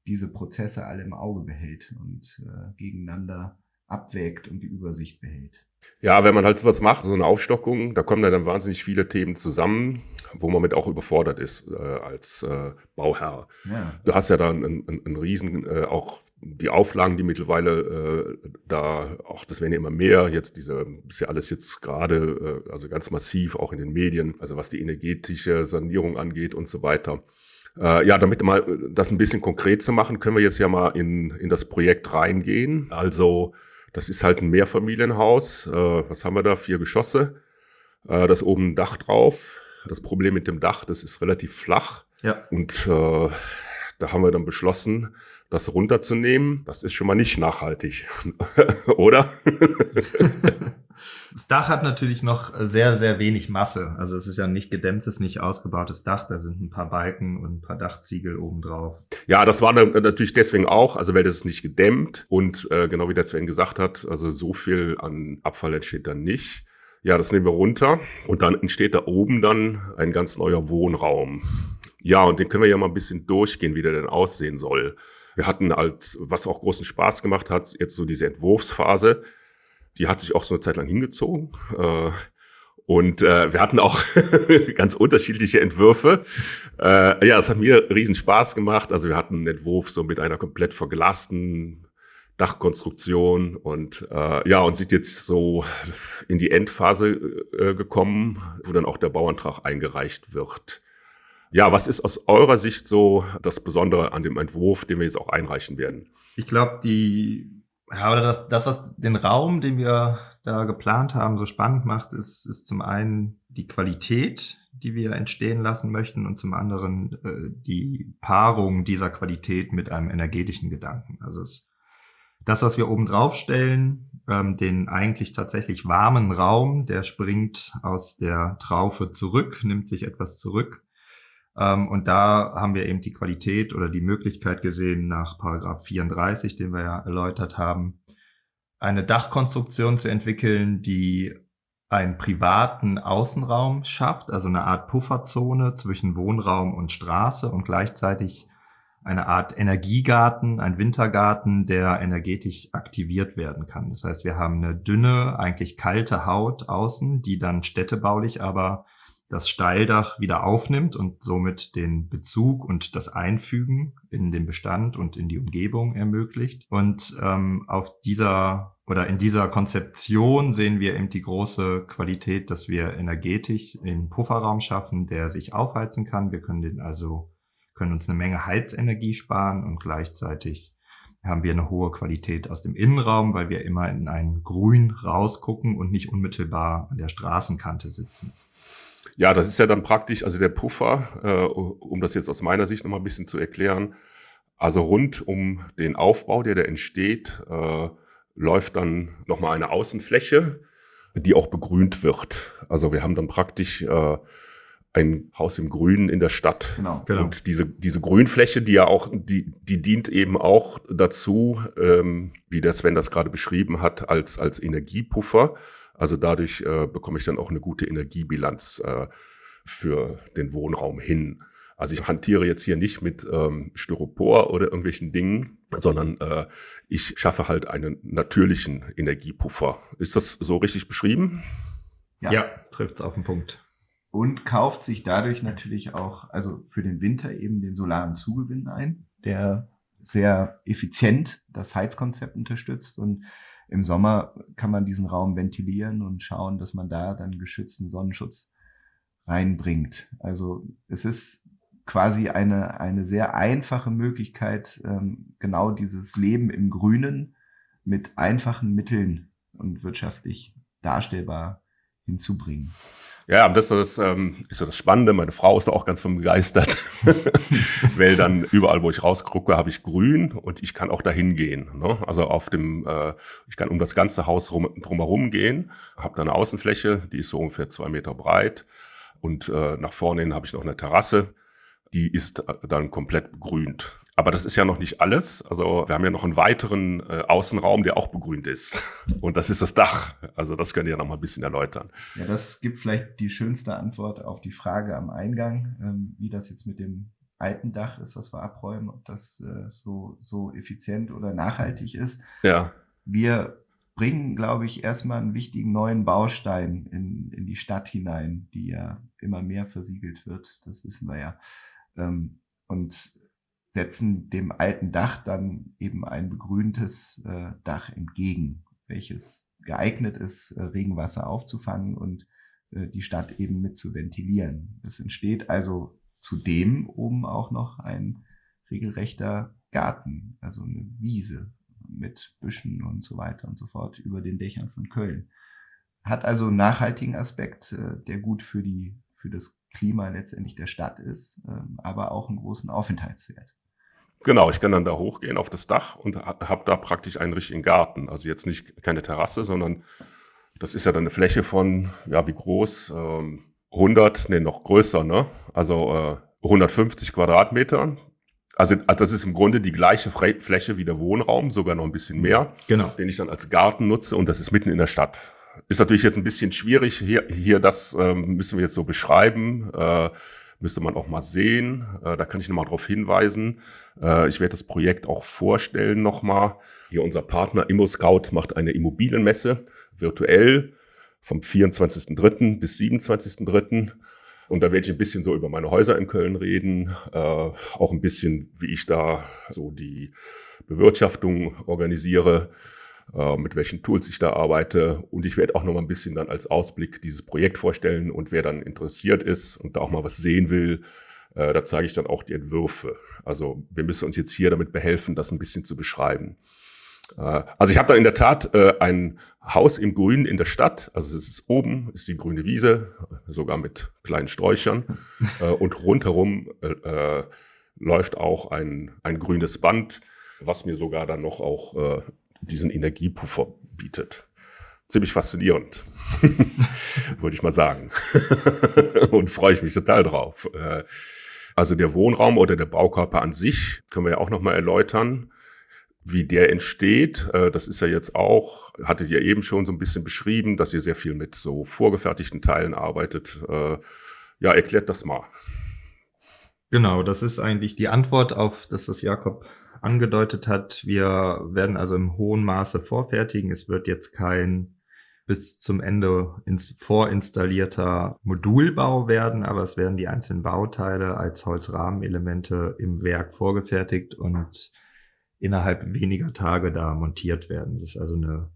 diese Prozesse alle im Auge behält und äh, gegeneinander abwägt und die Übersicht behält. Ja, wenn man halt sowas macht, so eine Aufstockung, da kommen dann wahnsinnig viele Themen zusammen, wo man mit auch überfordert ist äh, als äh, Bauherr. Ja. Du hast ja dann einen, einen, einen riesen, äh, auch die Auflagen, die mittlerweile äh, da, auch das werden ja immer mehr, jetzt diese, ist ja alles jetzt gerade, äh, also ganz massiv auch in den Medien, also was die energetische Sanierung angeht und so weiter. Äh, ja, damit mal das ein bisschen konkret zu machen, können wir jetzt ja mal in, in das Projekt reingehen. Also das ist halt ein Mehrfamilienhaus. Äh, was haben wir da? Vier Geschosse. Äh, das oben ein Dach drauf. Das Problem mit dem Dach, das ist relativ flach. Ja. Und äh, da haben wir dann beschlossen, das runterzunehmen. Das ist schon mal nicht nachhaltig, oder? Das Dach hat natürlich noch sehr, sehr wenig Masse. Also es ist ja ein nicht gedämmtes, nicht ausgebautes Dach. Da sind ein paar Balken und ein paar Dachziegel oben drauf. Ja, das war natürlich deswegen auch, also weil das ist nicht gedämmt und äh, genau wie der Sven gesagt hat, also so viel an Abfall entsteht dann nicht. Ja, das nehmen wir runter und dann entsteht da oben dann ein ganz neuer Wohnraum. Ja, und den können wir ja mal ein bisschen durchgehen, wie der denn aussehen soll. Wir hatten als, was auch großen Spaß gemacht hat, jetzt so diese Entwurfsphase die hat sich auch so eine Zeit lang hingezogen. Äh, und äh, wir hatten auch ganz unterschiedliche Entwürfe. Äh, ja, es hat mir riesen Spaß gemacht. Also wir hatten einen Entwurf so mit einer komplett verglasten Dachkonstruktion und äh, ja, und sind jetzt so in die Endphase äh, gekommen, wo dann auch der Bauantrag eingereicht wird. Ja, was ist aus eurer Sicht so das Besondere an dem Entwurf, den wir jetzt auch einreichen werden? Ich glaube, die ja, oder das, das, was den Raum, den wir da geplant haben, so spannend macht, ist, ist zum einen die Qualität, die wir entstehen lassen möchten und zum anderen äh, die Paarung dieser Qualität mit einem energetischen Gedanken. Also es, das, was wir oben drauf stellen, ähm, den eigentlich tatsächlich warmen Raum, der springt aus der Traufe zurück, nimmt sich etwas zurück und da haben wir eben die Qualität oder die Möglichkeit gesehen, nach Paragraph 34, den wir ja erläutert haben, eine Dachkonstruktion zu entwickeln, die einen privaten Außenraum schafft, also eine Art Pufferzone zwischen Wohnraum und Straße und gleichzeitig eine Art Energiegarten, ein Wintergarten, der energetisch aktiviert werden kann. Das heißt, wir haben eine dünne, eigentlich kalte Haut außen, die dann städtebaulich aber das Steildach wieder aufnimmt und somit den Bezug und das Einfügen in den Bestand und in die Umgebung ermöglicht. Und ähm, auf dieser oder in dieser Konzeption sehen wir eben die große Qualität, dass wir energetisch einen Pufferraum schaffen, der sich aufheizen kann. Wir können den also können uns eine Menge Heizenergie sparen und gleichzeitig haben wir eine hohe Qualität aus dem Innenraum, weil wir immer in ein Grün rausgucken und nicht unmittelbar an der Straßenkante sitzen. Ja, das ist ja dann praktisch, also der Puffer, äh, um das jetzt aus meiner Sicht nochmal ein bisschen zu erklären, also rund um den Aufbau, der da entsteht, äh, läuft dann nochmal eine Außenfläche, die auch begrünt wird. Also wir haben dann praktisch äh, ein Haus im Grünen in der Stadt. Genau, genau. Und diese, diese Grünfläche, die ja auch, die, die dient eben auch dazu, ähm, wie der Sven das gerade beschrieben hat, als, als Energiepuffer. Also dadurch äh, bekomme ich dann auch eine gute Energiebilanz äh, für den Wohnraum hin. Also ich hantiere jetzt hier nicht mit ähm, Styropor oder irgendwelchen Dingen, sondern äh, ich schaffe halt einen natürlichen Energiepuffer. Ist das so richtig beschrieben? Ja, ja trifft es auf den Punkt. Und kauft sich dadurch natürlich auch, also für den Winter eben den solaren Zugewinn ein, der sehr effizient das Heizkonzept unterstützt und im Sommer kann man diesen Raum ventilieren und schauen, dass man da dann geschützten Sonnenschutz reinbringt. Also es ist quasi eine, eine sehr einfache Möglichkeit, ähm, genau dieses Leben im Grünen mit einfachen Mitteln und wirtschaftlich darstellbar hinzubringen. Ja, das ist, ähm, ist das Spannende. Meine Frau ist da auch ganz von begeistert, weil dann überall, wo ich rausgucke, habe ich grün und ich kann auch dahin gehen. Ne? Also auf dem, äh, ich kann um das ganze Haus rum, drumherum gehen, habe da eine Außenfläche, die ist so ungefähr zwei Meter breit und äh, nach vorne hin habe ich noch eine Terrasse, die ist äh, dann komplett begrünt. Aber das ist ja noch nicht alles. Also wir haben ja noch einen weiteren äh, Außenraum, der auch begrünt ist. Und das ist das Dach. Also das könnt ihr noch mal ein bisschen erläutern. Ja, das gibt vielleicht die schönste Antwort auf die Frage am Eingang, ähm, wie das jetzt mit dem alten Dach ist, was wir abräumen, ob das äh, so, so effizient oder nachhaltig ist. Ja. Wir bringen, glaube ich, erstmal einen wichtigen neuen Baustein in, in die Stadt hinein, die ja immer mehr versiegelt wird. Das wissen wir ja. Ähm, und setzen dem alten Dach dann eben ein begrüntes äh, Dach entgegen, welches geeignet ist, äh, Regenwasser aufzufangen und äh, die Stadt eben mit zu ventilieren. Es entsteht also zudem oben auch noch ein regelrechter Garten, also eine Wiese mit Büschen und so weiter und so fort über den Dächern von Köln. Hat also einen nachhaltigen Aspekt, äh, der gut für die für das Klima letztendlich der Stadt ist, ähm, aber auch einen großen Aufenthaltswert. Genau, ich kann dann da hochgehen auf das Dach und habe da praktisch einen richtigen Garten. Also jetzt nicht keine Terrasse, sondern das ist ja dann eine Fläche von, ja, wie groß? Ähm, 100, nee, noch größer, ne? Also äh, 150 Quadratmeter. Also, also das ist im Grunde die gleiche Fläche wie der Wohnraum, sogar noch ein bisschen mehr, genau. den ich dann als Garten nutze und das ist mitten in der Stadt. Ist natürlich jetzt ein bisschen schwierig, hier, hier das ähm, müssen wir jetzt so beschreiben. Äh, müsste man auch mal sehen. Äh, da kann ich nochmal darauf hinweisen. Äh, ich werde das Projekt auch vorstellen nochmal. Hier unser Partner ImmoScout macht eine Immobilienmesse virtuell vom 24.03. bis 27.03. Und da werde ich ein bisschen so über meine Häuser in Köln reden, äh, auch ein bisschen, wie ich da so die Bewirtschaftung organisiere mit welchen Tools ich da arbeite. Und ich werde auch noch mal ein bisschen dann als Ausblick dieses Projekt vorstellen und wer dann interessiert ist und da auch mal was sehen will, äh, da zeige ich dann auch die Entwürfe. Also wir müssen uns jetzt hier damit behelfen, das ein bisschen zu beschreiben. Äh, also ich habe da in der Tat äh, ein Haus im Grün in der Stadt. Also es ist oben, ist die grüne Wiese, sogar mit kleinen Sträuchern. Äh, und rundherum äh, äh, läuft auch ein, ein grünes Band, was mir sogar dann noch auch äh, diesen Energiepuffer bietet. Ziemlich faszinierend, würde ich mal sagen. Und freue ich mich total drauf. Äh, also der Wohnraum oder der Baukörper an sich können wir ja auch nochmal erläutern, wie der entsteht. Äh, das ist ja jetzt auch, hattet ihr eben schon so ein bisschen beschrieben, dass ihr sehr viel mit so vorgefertigten Teilen arbeitet. Äh, ja, erklärt das mal. Genau, das ist eigentlich die Antwort auf das, was Jakob angedeutet hat. Wir werden also im hohen Maße vorfertigen. Es wird jetzt kein bis zum Ende ins vorinstallierter Modulbau werden, aber es werden die einzelnen Bauteile als Holzrahmenelemente im Werk vorgefertigt und innerhalb weniger Tage da montiert werden. Das ist also eine,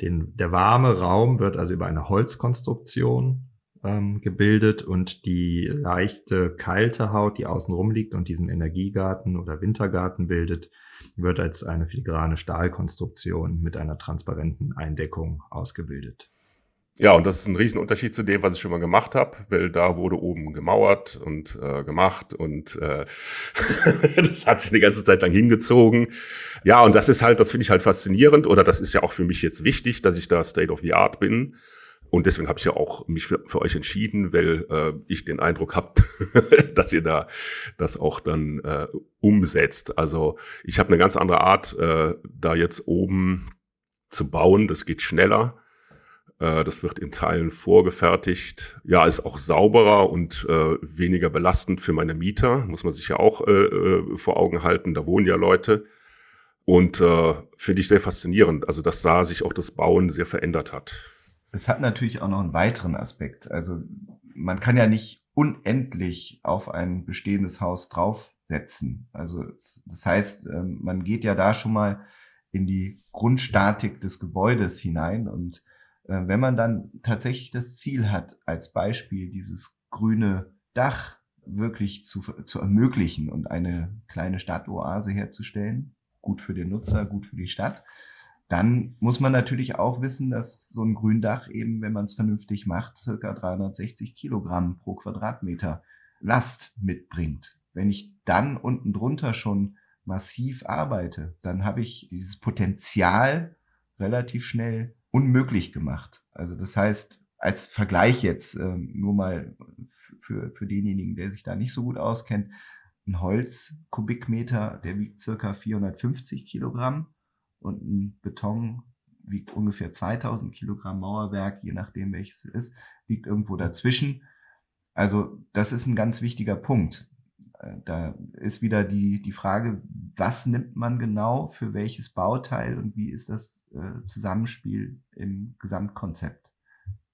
den, der warme Raum wird also über eine Holzkonstruktion ähm, gebildet und die leichte kalte Haut, die außenrum liegt und diesen Energiegarten oder Wintergarten bildet, wird als eine filigrane Stahlkonstruktion mit einer transparenten Eindeckung ausgebildet. Ja, und das ist ein Riesenunterschied zu dem, was ich schon mal gemacht habe, weil da wurde oben gemauert und äh, gemacht und äh, das hat sich eine ganze Zeit lang hingezogen. Ja, und das ist halt, das finde ich halt faszinierend oder das ist ja auch für mich jetzt wichtig, dass ich da State of the Art bin und deswegen habe ich ja auch mich für, für euch entschieden, weil äh, ich den Eindruck habt, dass ihr da das auch dann äh, umsetzt. Also ich habe eine ganz andere Art, äh, da jetzt oben zu bauen. Das geht schneller. Äh, das wird in Teilen vorgefertigt. Ja, ist auch sauberer und äh, weniger belastend für meine Mieter. Muss man sich ja auch äh, äh vor Augen halten. Da wohnen ja Leute. Und äh, finde ich sehr faszinierend, also dass da sich auch das Bauen sehr verändert hat. Es hat natürlich auch noch einen weiteren Aspekt. Also man kann ja nicht unendlich auf ein bestehendes Haus draufsetzen. Also das heißt, ähm, man geht ja da schon mal in die Grundstatik des Gebäudes hinein und äh, wenn man dann tatsächlich das Ziel hat, als Beispiel dieses grüne Dach wirklich zu, zu ermöglichen und eine kleine Stadtoase herzustellen, gut für den Nutzer, gut für die Stadt, dann muss man natürlich auch wissen, dass so ein Gründach eben, wenn man es vernünftig macht, circa 360 Kilogramm pro Quadratmeter Last mitbringt. Wenn ich dann unten drunter schon massiv arbeite, dann habe ich dieses Potenzial relativ schnell unmöglich gemacht. Also das heißt, als Vergleich jetzt äh, nur mal für, für denjenigen, der sich da nicht so gut auskennt, ein Holzkubikmeter, der wiegt circa 450 Kilogramm und ein Beton wiegt ungefähr 2000 Kilogramm Mauerwerk, je nachdem welches es ist, liegt irgendwo dazwischen. Also das ist ein ganz wichtiger Punkt. Äh, da ist wieder die, die Frage, was nimmt man genau für welches Bauteil und wie ist das äh, Zusammenspiel im Gesamtkonzept?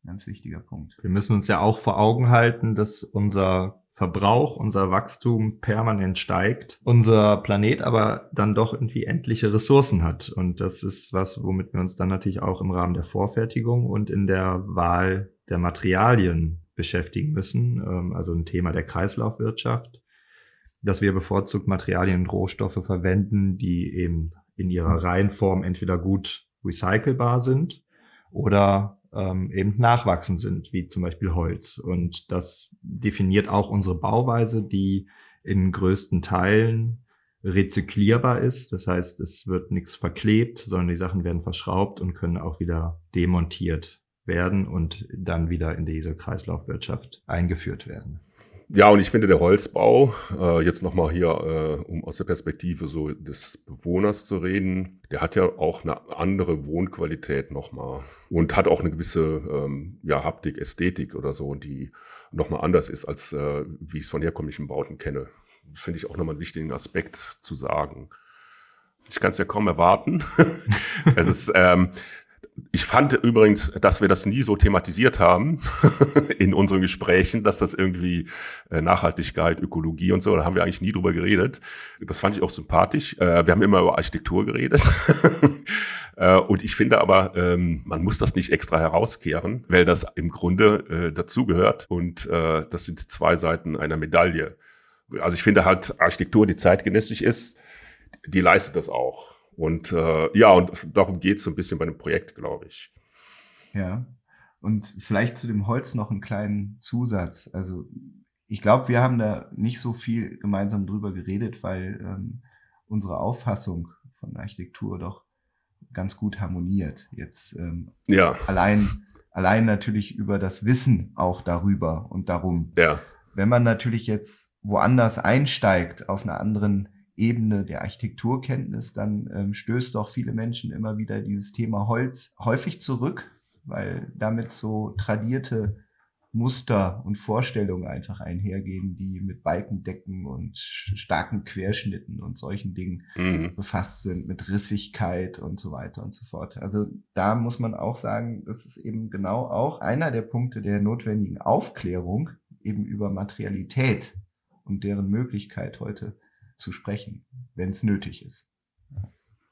Ganz wichtiger Punkt. Wir müssen uns ja auch vor Augen halten, dass unser Verbrauch, unser Wachstum permanent steigt, unser Planet aber dann doch irgendwie endliche Ressourcen hat. Und das ist was, womit wir uns dann natürlich auch im Rahmen der Vorfertigung und in der Wahl der Materialien beschäftigen müssen. Ähm, also ein Thema der Kreislaufwirtschaft, dass wir bevorzugt Materialien und Rohstoffe verwenden, die eben in ihrer Reihenform entweder gut recycelbar sind oder ähm, eben nachwachsen sind, wie zum Beispiel Holz. Und das definiert auch unsere Bauweise, die in größten Teilen rezyklierbar ist. Das heißt, es wird nichts verklebt, sondern die Sachen werden verschraubt und können auch wieder demontiert werden und dann wieder in diese Kreislaufwirtschaft eingeführt werden. Ja, und ich finde, der Holzbau, äh, jetzt nochmal hier, äh, um aus der Perspektive so des Bewohners zu reden, der hat ja auch eine andere Wohnqualität nochmal und hat auch eine gewisse ähm, ja, Haptik, Ästhetik oder so, die nochmal anders ist, als äh, wie ich es von herkömmlichen Bauten kenne. Finde ich auch nochmal einen wichtigen Aspekt zu sagen. Ich kann es ja kaum erwarten. es ist, ähm, ich fand übrigens, dass wir das nie so thematisiert haben in unseren Gesprächen, dass das irgendwie äh, Nachhaltigkeit, Ökologie und so, da haben wir eigentlich nie drüber geredet. Das fand ich auch sympathisch. Äh, wir haben immer über Architektur geredet. Äh, und ich finde aber, ähm, man muss das nicht extra herauskehren, weil das im Grunde dazugehört. Und das sind zwei Seiten einer Medaille. Also ich finde halt Architektur, die zeitgenössisch ist, die leistet das auch. Und äh, ja, und darum geht es so ein bisschen bei dem Projekt, glaube ich. Ja. Und vielleicht zu dem Holz noch einen kleinen Zusatz. Also ich glaube, wir haben da nicht so viel gemeinsam drüber geredet, weil ähm, unsere Auffassung von Architektur doch ganz gut harmoniert. Jetzt ähm, ja. allein, allein natürlich über das Wissen auch darüber und darum. Ja. Wenn man natürlich jetzt woanders einsteigt, auf einer anderen Ebene der Architekturkenntnis, dann ähm, stößt doch viele Menschen immer wieder dieses Thema Holz häufig zurück, weil damit so tradierte Muster und Vorstellungen einfach einhergehen, die mit Balkendecken und starken Querschnitten und solchen Dingen mhm. befasst sind, mit Rissigkeit und so weiter und so fort. Also da muss man auch sagen, das ist eben genau auch einer der Punkte der notwendigen Aufklärung eben über Materialität und deren Möglichkeit heute zu sprechen, wenn es nötig ist.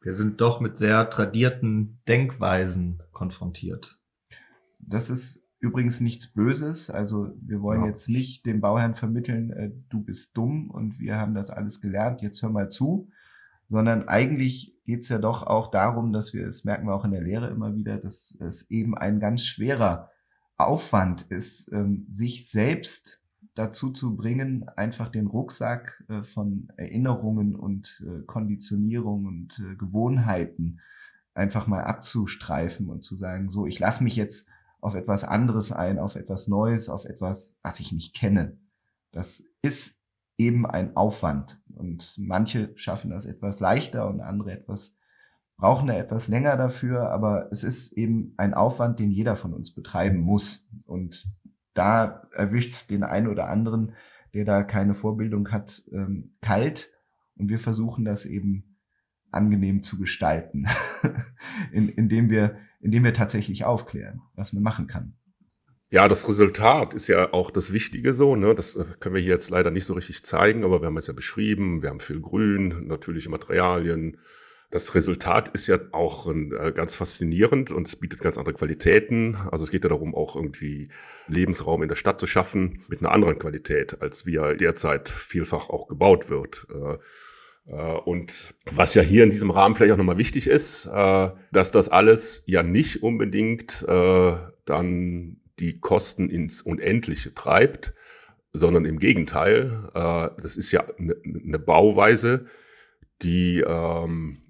Wir sind doch mit sehr tradierten Denkweisen konfrontiert. Das ist übrigens nichts Böses. Also wir wollen ja. jetzt nicht dem Bauherrn vermitteln, äh, du bist dumm und wir haben das alles gelernt, jetzt hör mal zu, sondern eigentlich geht es ja doch auch darum, dass wir, das merken wir auch in der Lehre immer wieder, dass es eben ein ganz schwerer Aufwand ist, ähm, sich selbst dazu zu bringen, einfach den Rucksack äh, von Erinnerungen und äh, Konditionierung und äh, Gewohnheiten einfach mal abzustreifen und zu sagen, so, ich lasse mich jetzt auf etwas anderes ein, auf etwas Neues, auf etwas, was ich nicht kenne. Das ist eben ein Aufwand. Und manche schaffen das etwas leichter und andere etwas brauchen da etwas länger dafür, aber es ist eben ein Aufwand, den jeder von uns betreiben muss. Und da erwischt es den einen oder anderen, der da keine Vorbildung hat, ähm, kalt. Und wir versuchen das eben angenehm zu gestalten, in, indem, wir, indem wir tatsächlich aufklären, was man machen kann. Ja, das Resultat ist ja auch das Wichtige so. Ne? Das äh, können wir hier jetzt leider nicht so richtig zeigen, aber wir haben es ja beschrieben. Wir haben viel Grün, natürliche Materialien, das Resultat ist ja auch äh, ganz faszinierend und es bietet ganz andere Qualitäten. Also es geht ja darum, auch irgendwie Lebensraum in der Stadt zu schaffen mit einer anderen Qualität, als wie er derzeit vielfach auch gebaut wird. Äh, äh, und was ja hier in diesem Rahmen vielleicht auch nochmal wichtig ist, dass das alles ja nicht unbedingt dann die Kosten ins Unendliche treibt, sondern im Gegenteil. Das ist ja eine ne Bauweise, die ähm,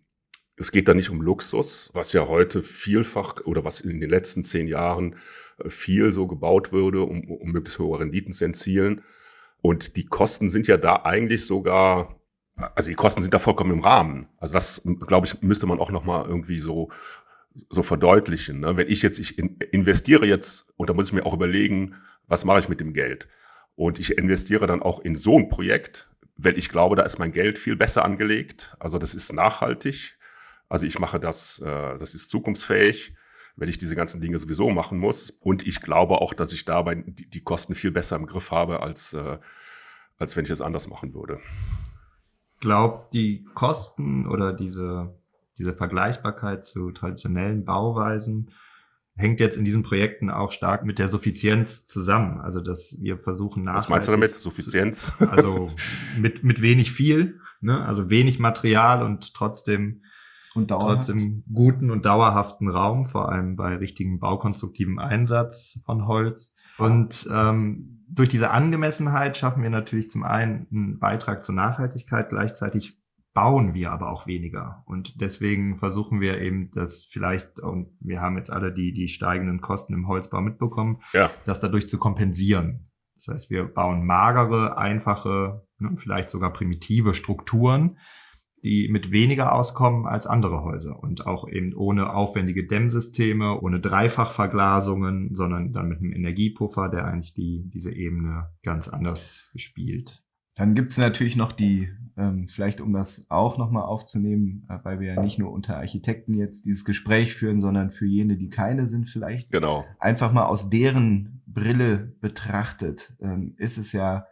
es geht da nicht um Luxus, was ja heute vielfach oder was in den letzten zehn Jahren äh, viel so gebaut würde, um, um möglichst hohe Renditen zu erzielen. Und die Kosten sind ja da eigentlich sogar, also die Kosten sind da vollkommen im Rahmen. Also das, glaube ich, müsste man auch nochmal irgendwie so, so verdeutlichen. Ne? Wenn ich jetzt, ich investiere jetzt, und da muss ich mir auch überlegen, was mache ich mit dem Geld? Und ich investiere dann auch in so ein Projekt, weil ich glaube, da ist mein Geld viel besser angelegt. Also das ist nachhaltig. Also ich mache das, äh, das ist zukunftsfähig, weil ich diese ganzen Dinge sowieso machen muss. Und ich glaube auch, dass ich dabei die, die Kosten viel besser im Griff habe, als, äh, als wenn ich es anders machen würde. Glaubt die Kosten oder diese, diese Vergleichbarkeit zu traditionellen Bauweisen hängt jetzt in diesen Projekten auch stark mit der Suffizienz zusammen. Also, dass wir versuchen nach. Was meinst du damit? Suffizienz? Zu, also mit, mit wenig viel, ne? also wenig Material und trotzdem und trotzdem guten und dauerhaften Raum, vor allem bei richtigen baukonstruktiven Einsatz von Holz. Und ähm, durch diese Angemessenheit schaffen wir natürlich zum einen einen Beitrag zur Nachhaltigkeit, gleichzeitig bauen wir aber auch weniger. Und deswegen versuchen wir eben das vielleicht, und wir haben jetzt alle die, die steigenden Kosten im Holzbau mitbekommen, ja. das dadurch zu kompensieren. Das heißt, wir bauen magere, einfache, ne, vielleicht sogar primitive Strukturen, die mit weniger auskommen als andere Häuser und auch eben ohne aufwendige Dämmsysteme, ohne Dreifachverglasungen, sondern dann mit einem Energiepuffer, der eigentlich die, diese Ebene ganz anders spielt. Dann gibt's natürlich noch die, ähm, vielleicht um das auch nochmal aufzunehmen, äh, weil wir ja nicht nur unter Architekten jetzt dieses Gespräch führen, sondern für jene, die keine sind, vielleicht genau. einfach mal aus deren Brille betrachtet, ähm, ist es ja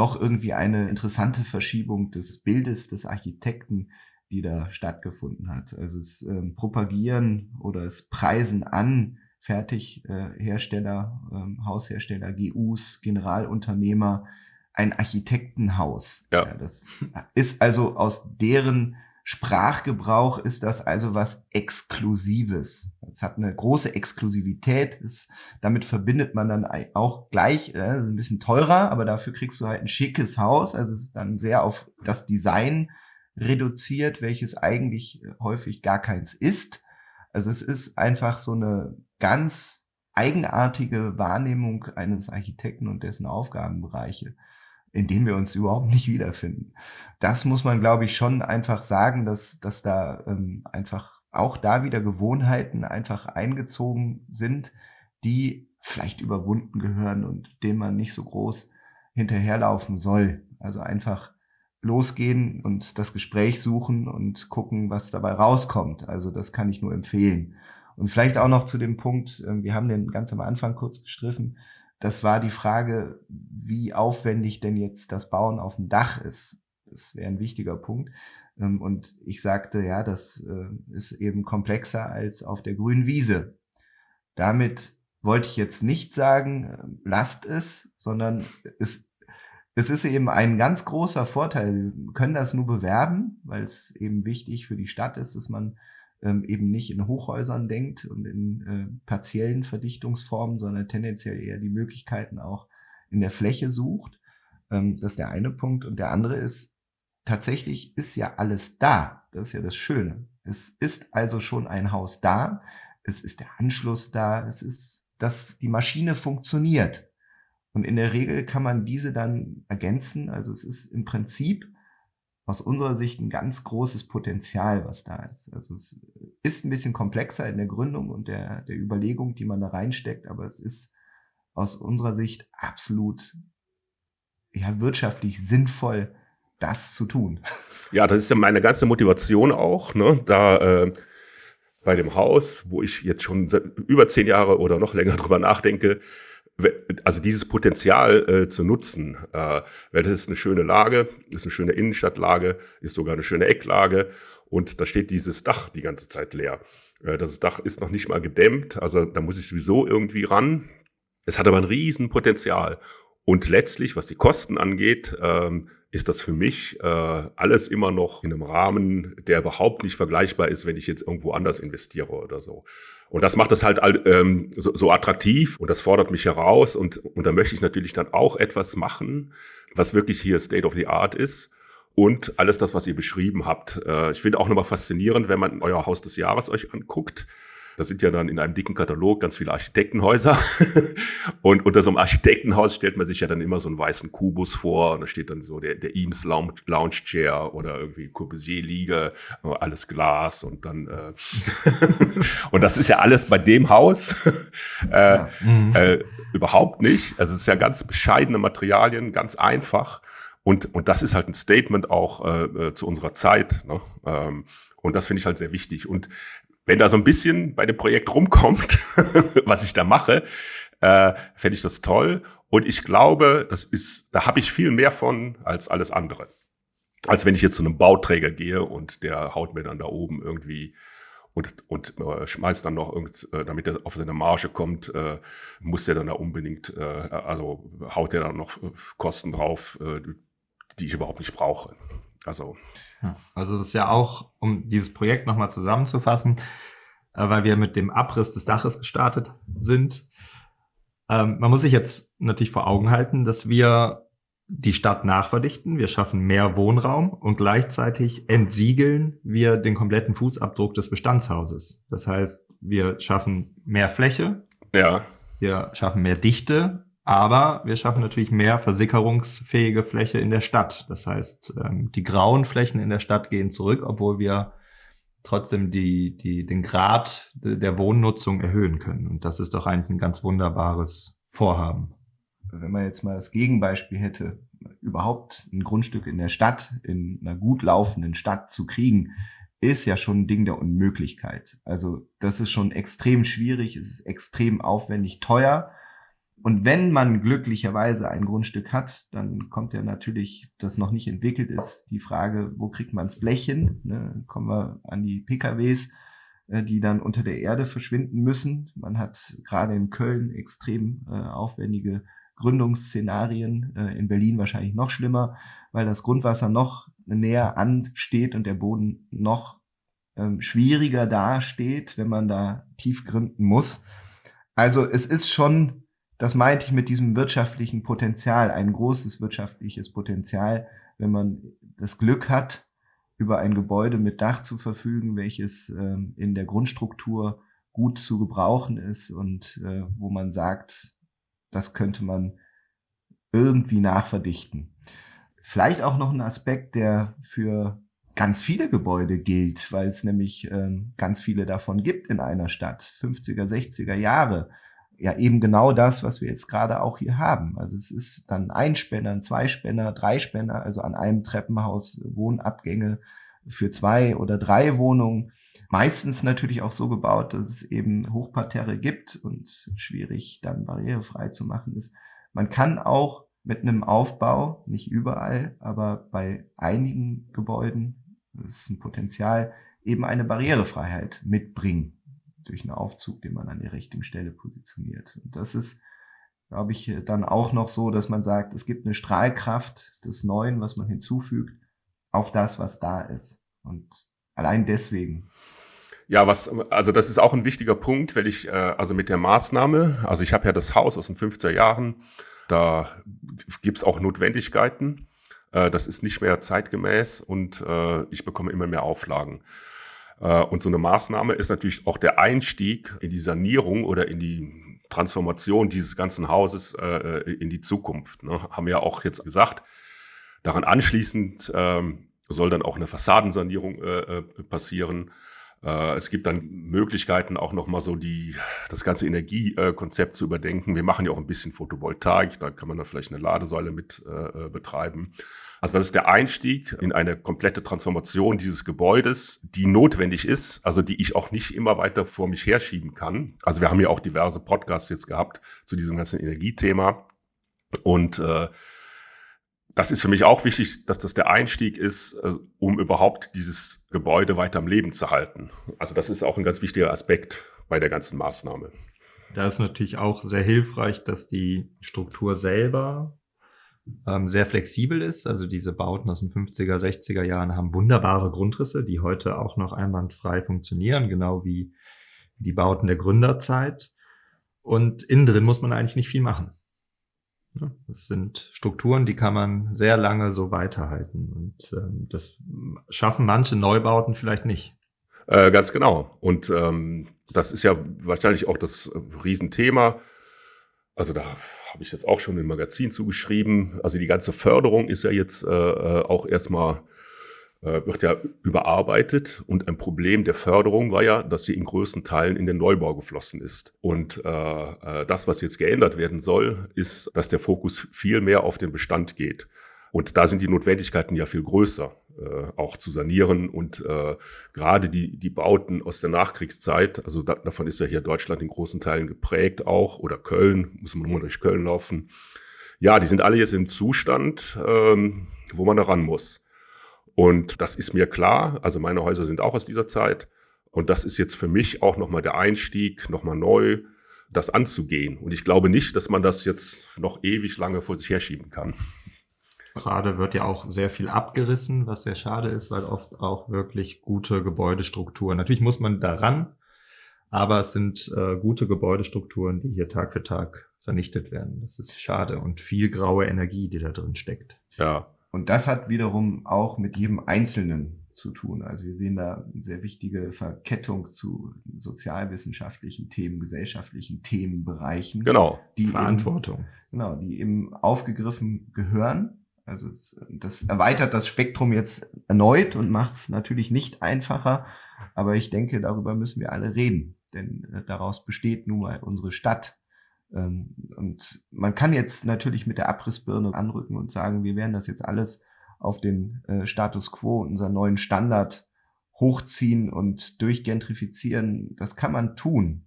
doch irgendwie eine interessante Verschiebung des Bildes des Architekten, die da stattgefunden hat. Also es ähm, Propagieren oder es Preisen an Fertighersteller, äh, Haushersteller, GUs, Generalunternehmer, ein Architektenhaus. Ja. ja. Das ist also aus deren Sprachgebrauch ist das also was Exklusives. Es hat eine große Exklusivität. Ist, damit verbindet man dann auch gleich äh, ein bisschen teurer, aber dafür kriegst du halt ein schickes Haus. Also es ist dann sehr auf das Design reduziert, welches eigentlich häufig gar keins ist. Also es ist einfach so eine ganz eigenartige Wahrnehmung eines Architekten und dessen Aufgabenbereiche in dem wir uns überhaupt nicht wiederfinden. Das muss man, glaube ich, schon einfach sagen, dass, dass da ähm, einfach auch da wieder Gewohnheiten einfach eingezogen sind, die vielleicht überwunden gehören und denen man nicht so groß hinterherlaufen soll. Also einfach losgehen und das Gespräch suchen und gucken, was dabei rauskommt. Also das kann ich nur empfehlen. Und vielleicht auch noch zu dem Punkt, ähm, wir haben den ganz am Anfang kurz gestriffen, das war die Frage, wie aufwendig denn jetzt das Bauen auf dem Dach ist. Das wäre ein wichtiger Punkt. Ähm, und ich sagte, ja, das äh, ist eben komplexer als auf der grünen Wiese. Damit wollte ich jetzt nicht sagen, äh, lasst es, sondern es, es ist eben ein ganz großer Vorteil. Wir können das nur bewerben, weil es eben wichtig für die Stadt ist, dass man ähm, eben nicht in Hochhäusern denkt und in äh, partiellen Verdichtungsformen, sondern tendenziell eher die Möglichkeiten auch in der Fläche sucht. Ähm, das ist der eine Punkt. Und der andere ist, tatsächlich ist ja alles da. Das ist ja das Schöne. Es ist also schon ein Haus da. Es ist der Anschluss da. Es ist, dass die Maschine funktioniert. Und in der Regel kann man diese dann ergänzen. Also es ist im Prinzip aus unserer Sicht ein ganz großes Potenzial, was da ist. Also es ist ein bisschen komplexer in der Gründung und der, der Überlegung, die man da reinsteckt, aber es ist aus unserer Sicht absolut ja, wirtschaftlich sinnvoll, das zu tun. Ja, das ist ja meine ganze Motivation auch, ne? da äh, bei dem Haus, wo ich jetzt schon über zehn Jahre oder noch länger drüber nachdenke, also dieses Potenzial äh, zu nutzen, äh, weil das ist eine schöne Lage, ist eine schöne Innenstadtlage, ist sogar eine schöne Ecklage und da steht dieses Dach die ganze Zeit leer. Äh, das Dach ist noch nicht mal gedämmt, also da muss ich sowieso irgendwie ran. Es hat aber ein Riesenpotenzial. Und letztlich, was die Kosten angeht, ähm, ist das für mich äh, alles immer noch in einem Rahmen, der überhaupt nicht vergleichbar ist, wenn ich jetzt irgendwo anders investiere oder so. Und das macht es halt ähm, so, so attraktiv und das fordert mich heraus. Und, und da möchte ich natürlich dann auch etwas machen, was wirklich hier State of the Art ist. Und alles das, was ihr beschrieben habt. Äh, ich finde auch nochmal faszinierend, wenn man euer Haus des Jahres euch anguckt. Das sind ja dann in einem dicken Katalog ganz viele Architektenhäuser. und unter so einem Architektenhaus stellt man sich ja dann immer so einen weißen Kubus vor. Und da steht dann so der, der Eames Lounge, Lounge Chair oder irgendwie Corbusier-Liege, alles Glas und dann, äh und das ist ja alles bei dem Haus äh, ja. mhm. äh, überhaupt nicht. Also es ist ja ganz bescheidene Materialien, ganz einfach. Und, und das ist halt ein Statement auch äh, äh zu unserer Zeit. Ne? Ähm, und das finde ich halt sehr wichtig. Und wenn da so ein bisschen bei dem Projekt rumkommt, was ich da mache, äh, fände ich das toll. Und ich glaube, das ist, da habe ich viel mehr von als alles andere. Als wenn ich jetzt zu einem Bauträger gehe und der haut mir dann da oben irgendwie und, und äh, schmeißt dann noch irgend, äh, damit er auf seine Marge kommt, äh, muss der dann da unbedingt, äh, also haut der dann noch Kosten drauf, äh, die ich überhaupt nicht brauche. Also. Ja, also das ist ja auch, um dieses Projekt nochmal zusammenzufassen, äh, weil wir mit dem Abriss des Daches gestartet sind. Ähm, man muss sich jetzt natürlich vor Augen halten, dass wir die Stadt nachverdichten, wir schaffen mehr Wohnraum und gleichzeitig entsiegeln wir den kompletten Fußabdruck des Bestandshauses. Das heißt, wir schaffen mehr Fläche, ja. wir schaffen mehr Dichte, aber wir schaffen natürlich mehr versickerungsfähige Fläche in der Stadt. Das heißt, ähm, die grauen Flächen in der Stadt gehen zurück, obwohl wir trotzdem die, die, den Grad der Wohnnutzung erhöhen können. Und das ist doch eigentlich ein ganz wunderbares Vorhaben wenn man jetzt mal das Gegenbeispiel hätte, überhaupt ein Grundstück in der Stadt, in einer gut laufenden Stadt zu kriegen, ist ja schon ein Ding der Unmöglichkeit. Also das ist schon extrem schwierig, es ist extrem aufwendig, teuer. Und wenn man glücklicherweise ein Grundstück hat, dann kommt ja natürlich, das noch nicht entwickelt ist, die Frage, wo kriegt man das Blech hin? Ne, kommen wir an die PKWs, äh, die dann unter der Erde verschwinden müssen. Man hat gerade in Köln extrem äh, aufwendige Gründungsszenarien, äh, in Berlin wahrscheinlich noch schlimmer, weil das Grundwasser noch näher ansteht und der Boden noch ähm, schwieriger dasteht, wenn man da tief gründen muss. Also es ist schon, das meinte ich mit diesem wirtschaftlichen Potenzial, ein großes wirtschaftliches Potenzial, wenn man das Glück hat, über ein Gebäude mit Dach zu verfügen, welches ähm, in der Grundstruktur gut zu gebrauchen ist und äh, wo man sagt, das könnte man irgendwie nachverdichten. Vielleicht auch noch ein Aspekt, der für ganz viele Gebäude gilt, weil es nämlich ähm, ganz viele davon gibt in einer Stadt, 50er, 60er Jahre. Ja, eben genau das, was wir jetzt gerade auch hier haben. Also es ist dann ein Spänner, ein Zweispänner, drei Spänner, also an einem Treppenhaus Wohnabgänge für zwei oder drei Wohnungen. Meistens natürlich auch so gebaut, dass es eben Hochparterre gibt und schwierig dann barrierefrei zu machen ist. Man kann auch mit einem Aufbau, nicht überall, aber bei einigen Gebäuden, das ist ein Potenzial, eben eine Barrierefreiheit mitbringen durch einen Aufzug, den man an der richtigen Stelle positioniert. Und das ist, glaube ich, dann auch noch so, dass man sagt, es gibt eine Strahlkraft des Neuen, was man hinzufügt, auf das, was da ist. Und allein deswegen. Ja, was, also das ist auch ein wichtiger Punkt, weil ich, äh, also mit der Maßnahme, also ich habe ja das Haus aus den 50er Jahren, da gibt's auch Notwendigkeiten. Äh, das ist nicht mehr zeitgemäß und äh, ich bekomme immer mehr Auflagen. Äh, und so eine Maßnahme ist natürlich auch der Einstieg in die Sanierung oder in die Transformation dieses ganzen Hauses äh, in die Zukunft. Ne? Haben wir ja auch jetzt gesagt. Daran anschließend ähm, soll dann auch eine Fassadensanierung äh, passieren. Es gibt dann Möglichkeiten, auch nochmal so die, das ganze Energiekonzept zu überdenken. Wir machen ja auch ein bisschen Photovoltaik, da kann man dann vielleicht eine Ladesäule mit betreiben. Also das ist der Einstieg in eine komplette Transformation dieses Gebäudes, die notwendig ist, also die ich auch nicht immer weiter vor mich herschieben kann. Also wir haben ja auch diverse Podcasts jetzt gehabt zu diesem ganzen Energiethema. Und äh, das ist für mich auch wichtig, dass das der Einstieg ist, äh, um überhaupt dieses Gebäude weiter am Leben zu halten. Also das ist auch ein ganz wichtiger Aspekt bei der ganzen Maßnahme. Da ist natürlich auch sehr hilfreich, dass die Struktur selber ähm, sehr flexibel ist. Also diese Bauten aus den 50er, 60er Jahren haben wunderbare Grundrisse, die heute auch noch einwandfrei funktionieren, genau wie die Bauten der Gründerzeit. Und innen drin muss man eigentlich nicht viel machen. Das sind Strukturen, die kann man sehr lange so weiterhalten. Und ähm, das schaffen manche Neubauten vielleicht nicht. Äh, ganz genau. Und ähm, das ist ja wahrscheinlich auch das Riesenthema. Also da habe ich jetzt auch schon im Magazin zugeschrieben. Also die ganze Förderung ist ja jetzt äh, äh auch erstmal äh, wird ja überarbeitet und ein Problem der Förderung war ja, dass sie in größten Teilen in den Neubau geflossen ist. Und äh, äh, das, was jetzt geändert werden soll, ist, dass der Fokus viel mehr auf den Bestand geht. Und da sind die Notwendigkeiten ja viel größer, auch zu sanieren. Und äh, gerade die, die Bauten aus der Nachkriegszeit, also da, davon ist ja hier Deutschland in großen Teilen geprägt auch, oder Köln, muss man nur durch Köln laufen. Ja, die sind alle jetzt im Zustand, ähm, wo man da ran muss. Und das ist mir klar. Also meine Häuser sind auch aus dieser Zeit. Und das ist jetzt für mich auch nochmal der Einstieg, nochmal neu, das anzugehen. Und ich glaube nicht, dass man das jetzt noch ewig lange vor sich herschieben kann. Gerade wird ja auch sehr viel abgerissen, was sehr schade ist, weil oft auch wirklich gute Gebäudestrukturen. Natürlich muss man daran, aber es sind äh, gute Gebäudestrukturen, die hier Tag für Tag vernichtet werden. Das ist schade und viel graue Energie, die da drin steckt. Ja. Und das hat wiederum auch mit jedem Einzelnen zu tun. Also wir sehen da eine sehr wichtige Verkettung zu sozialwissenschaftlichen Themen, gesellschaftlichen Themenbereichen. Genau. Die Verantwortung. Eben, genau, die eben aufgegriffen gehören also das erweitert das Spektrum jetzt erneut und macht es natürlich nicht einfacher. Aber ich denke, darüber müssen wir alle reden, denn äh, daraus besteht nun mal unsere Stadt. Ähm, und man kann jetzt natürlich mit der Abrissbirne anrücken und sagen, wir werden das jetzt alles auf den äh, Status quo, unseren neuen Standard hochziehen und durchgentrifizieren. Das kann man tun.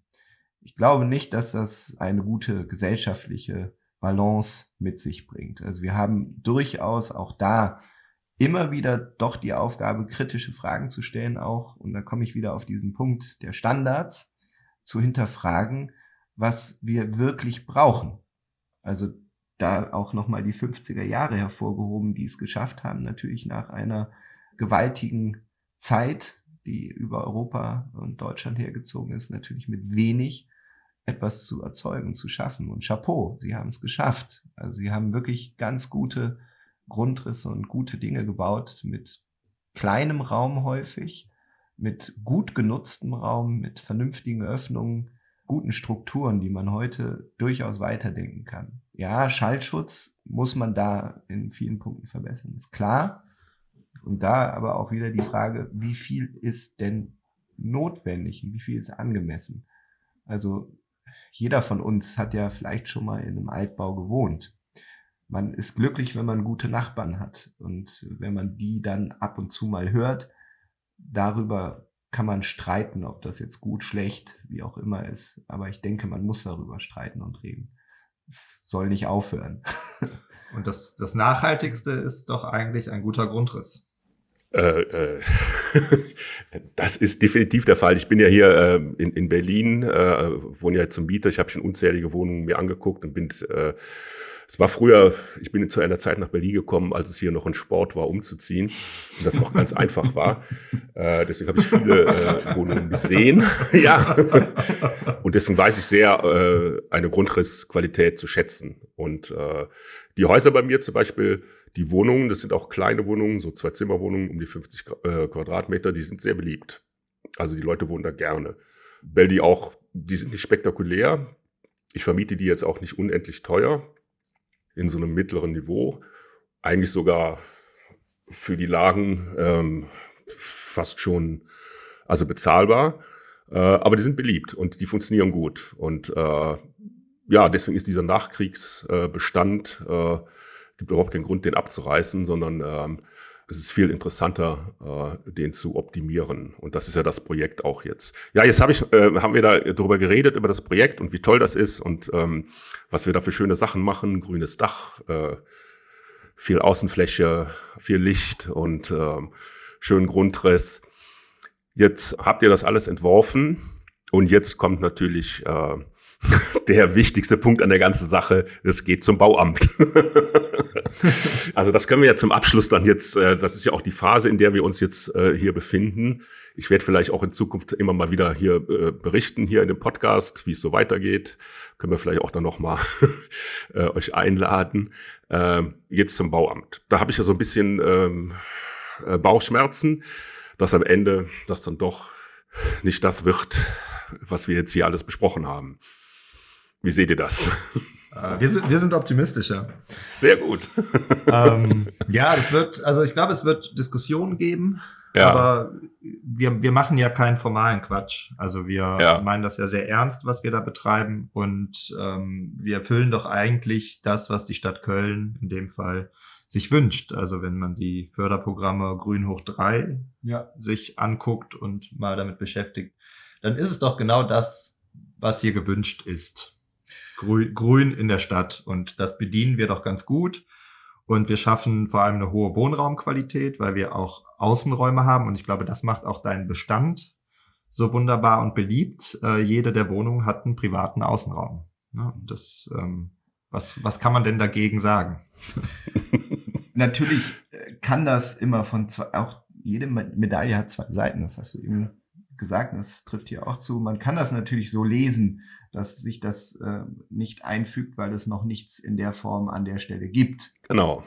Ich glaube nicht, dass das eine gute gesellschaftliche Balance mit sich bringt. Also wir haben durchaus auch da immer wieder doch die Aufgabe, kritische Fragen zu stellen, auch, und da komme ich wieder auf diesen Punkt der Standards, zu hinterfragen, was wir wirklich brauchen. Also da auch nochmal die 50er Jahre hervorgehoben, die es geschafft haben, natürlich nach einer gewaltigen Zeit, die über Europa und Deutschland hergezogen ist, natürlich mit wenig etwas zu erzeugen, zu schaffen. Und Chapeau, sie haben es geschafft. Also sie haben wirklich ganz gute Grundrisse und gute Dinge gebaut mit kleinem Raum häufig, mit gut genutztem Raum, mit vernünftigen Öffnungen, guten Strukturen, die man heute durchaus weiterdenken kann. Ja, Schallschutz muss man da in vielen Punkten verbessern, ist klar. Und da aber auch wieder die Frage, wie viel ist denn notwendig und wie viel ist angemessen? Also jeder von uns hat ja vielleicht schon mal in einem Altbau gewohnt. Man ist glücklich, wenn man gute Nachbarn hat. Und wenn man die dann ab und zu mal hört, darüber kann man streiten, ob das jetzt gut, schlecht, wie auch immer ist. Aber ich denke, man muss darüber streiten und reden. Es soll nicht aufhören. Und das, das Nachhaltigste ist doch eigentlich ein guter Grundriss. Äh, äh, das ist definitiv der Fall. Ich bin ja hier äh, in, in Berlin, äh, wohne ja zum Mieter. Ich habe schon unzählige Wohnungen mir angeguckt und bin es war früher, ich bin zu einer Zeit nach Berlin gekommen, als es hier noch ein Sport war, umzuziehen. Und das noch ganz einfach war. Äh, deswegen habe ich viele äh, Wohnungen gesehen. ja. Und deswegen weiß ich sehr, äh, eine Grundrissqualität zu schätzen. Und die Häuser bei mir zum Beispiel, die Wohnungen, das sind auch kleine Wohnungen, so zwei Zimmerwohnungen um die 50 äh, Quadratmeter, die sind sehr beliebt. Also die Leute wohnen da gerne. Weil die auch, die sind nicht spektakulär. Ich vermiete die jetzt auch nicht unendlich teuer in so einem mittleren Niveau. Eigentlich sogar für die Lagen ähm, fast schon also bezahlbar. Äh, aber die sind beliebt und die funktionieren gut. Und äh, ja, deswegen ist dieser Nachkriegsbestand, äh, gibt überhaupt keinen Grund, den abzureißen, sondern ähm, es ist viel interessanter, äh, den zu optimieren. Und das ist ja das Projekt auch jetzt. Ja, jetzt hab ich, äh, haben wir da darüber geredet, über das Projekt und wie toll das ist und ähm, was wir da für schöne Sachen machen. Grünes Dach, äh, viel Außenfläche, viel Licht und äh, schönen Grundriss. Jetzt habt ihr das alles entworfen und jetzt kommt natürlich äh, der wichtigste Punkt an der ganzen Sache, es geht zum Bauamt. also das können wir ja zum Abschluss dann jetzt, äh, das ist ja auch die Phase, in der wir uns jetzt äh, hier befinden. Ich werde vielleicht auch in Zukunft immer mal wieder hier äh, berichten, hier in dem Podcast, wie es so weitergeht. Können wir vielleicht auch dann nochmal euch einladen. Ähm, jetzt zum Bauamt. Da habe ich ja so ein bisschen ähm, Bauchschmerzen, dass am Ende das dann doch nicht das wird, was wir jetzt hier alles besprochen haben. Wie seht ihr das? Äh, wir sind, wir sind optimistischer. Sehr gut. ähm, ja, es wird, also ich glaube, es wird Diskussionen geben. Ja. Aber wir, wir machen ja keinen formalen Quatsch. Also wir ja. meinen das ja sehr ernst, was wir da betreiben. Und ähm, wir erfüllen doch eigentlich das, was die Stadt Köln in dem Fall sich wünscht. Also wenn man die Förderprogramme Grün hoch drei ja. sich anguckt und mal damit beschäftigt, dann ist es doch genau das, was hier gewünscht ist. Grün, in der Stadt. Und das bedienen wir doch ganz gut. Und wir schaffen vor allem eine hohe Wohnraumqualität, weil wir auch Außenräume haben. Und ich glaube, das macht auch deinen Bestand so wunderbar und beliebt. Äh, jede der Wohnungen hat einen privaten Außenraum. Ja, das, ähm, was, was kann man denn dagegen sagen? Natürlich kann das immer von zwei, auch jede Medaille hat zwei Seiten, das hast du eben gesagt, das trifft hier auch zu. Man kann das natürlich so lesen, dass sich das äh, nicht einfügt, weil es noch nichts in der Form an der Stelle gibt. Genau.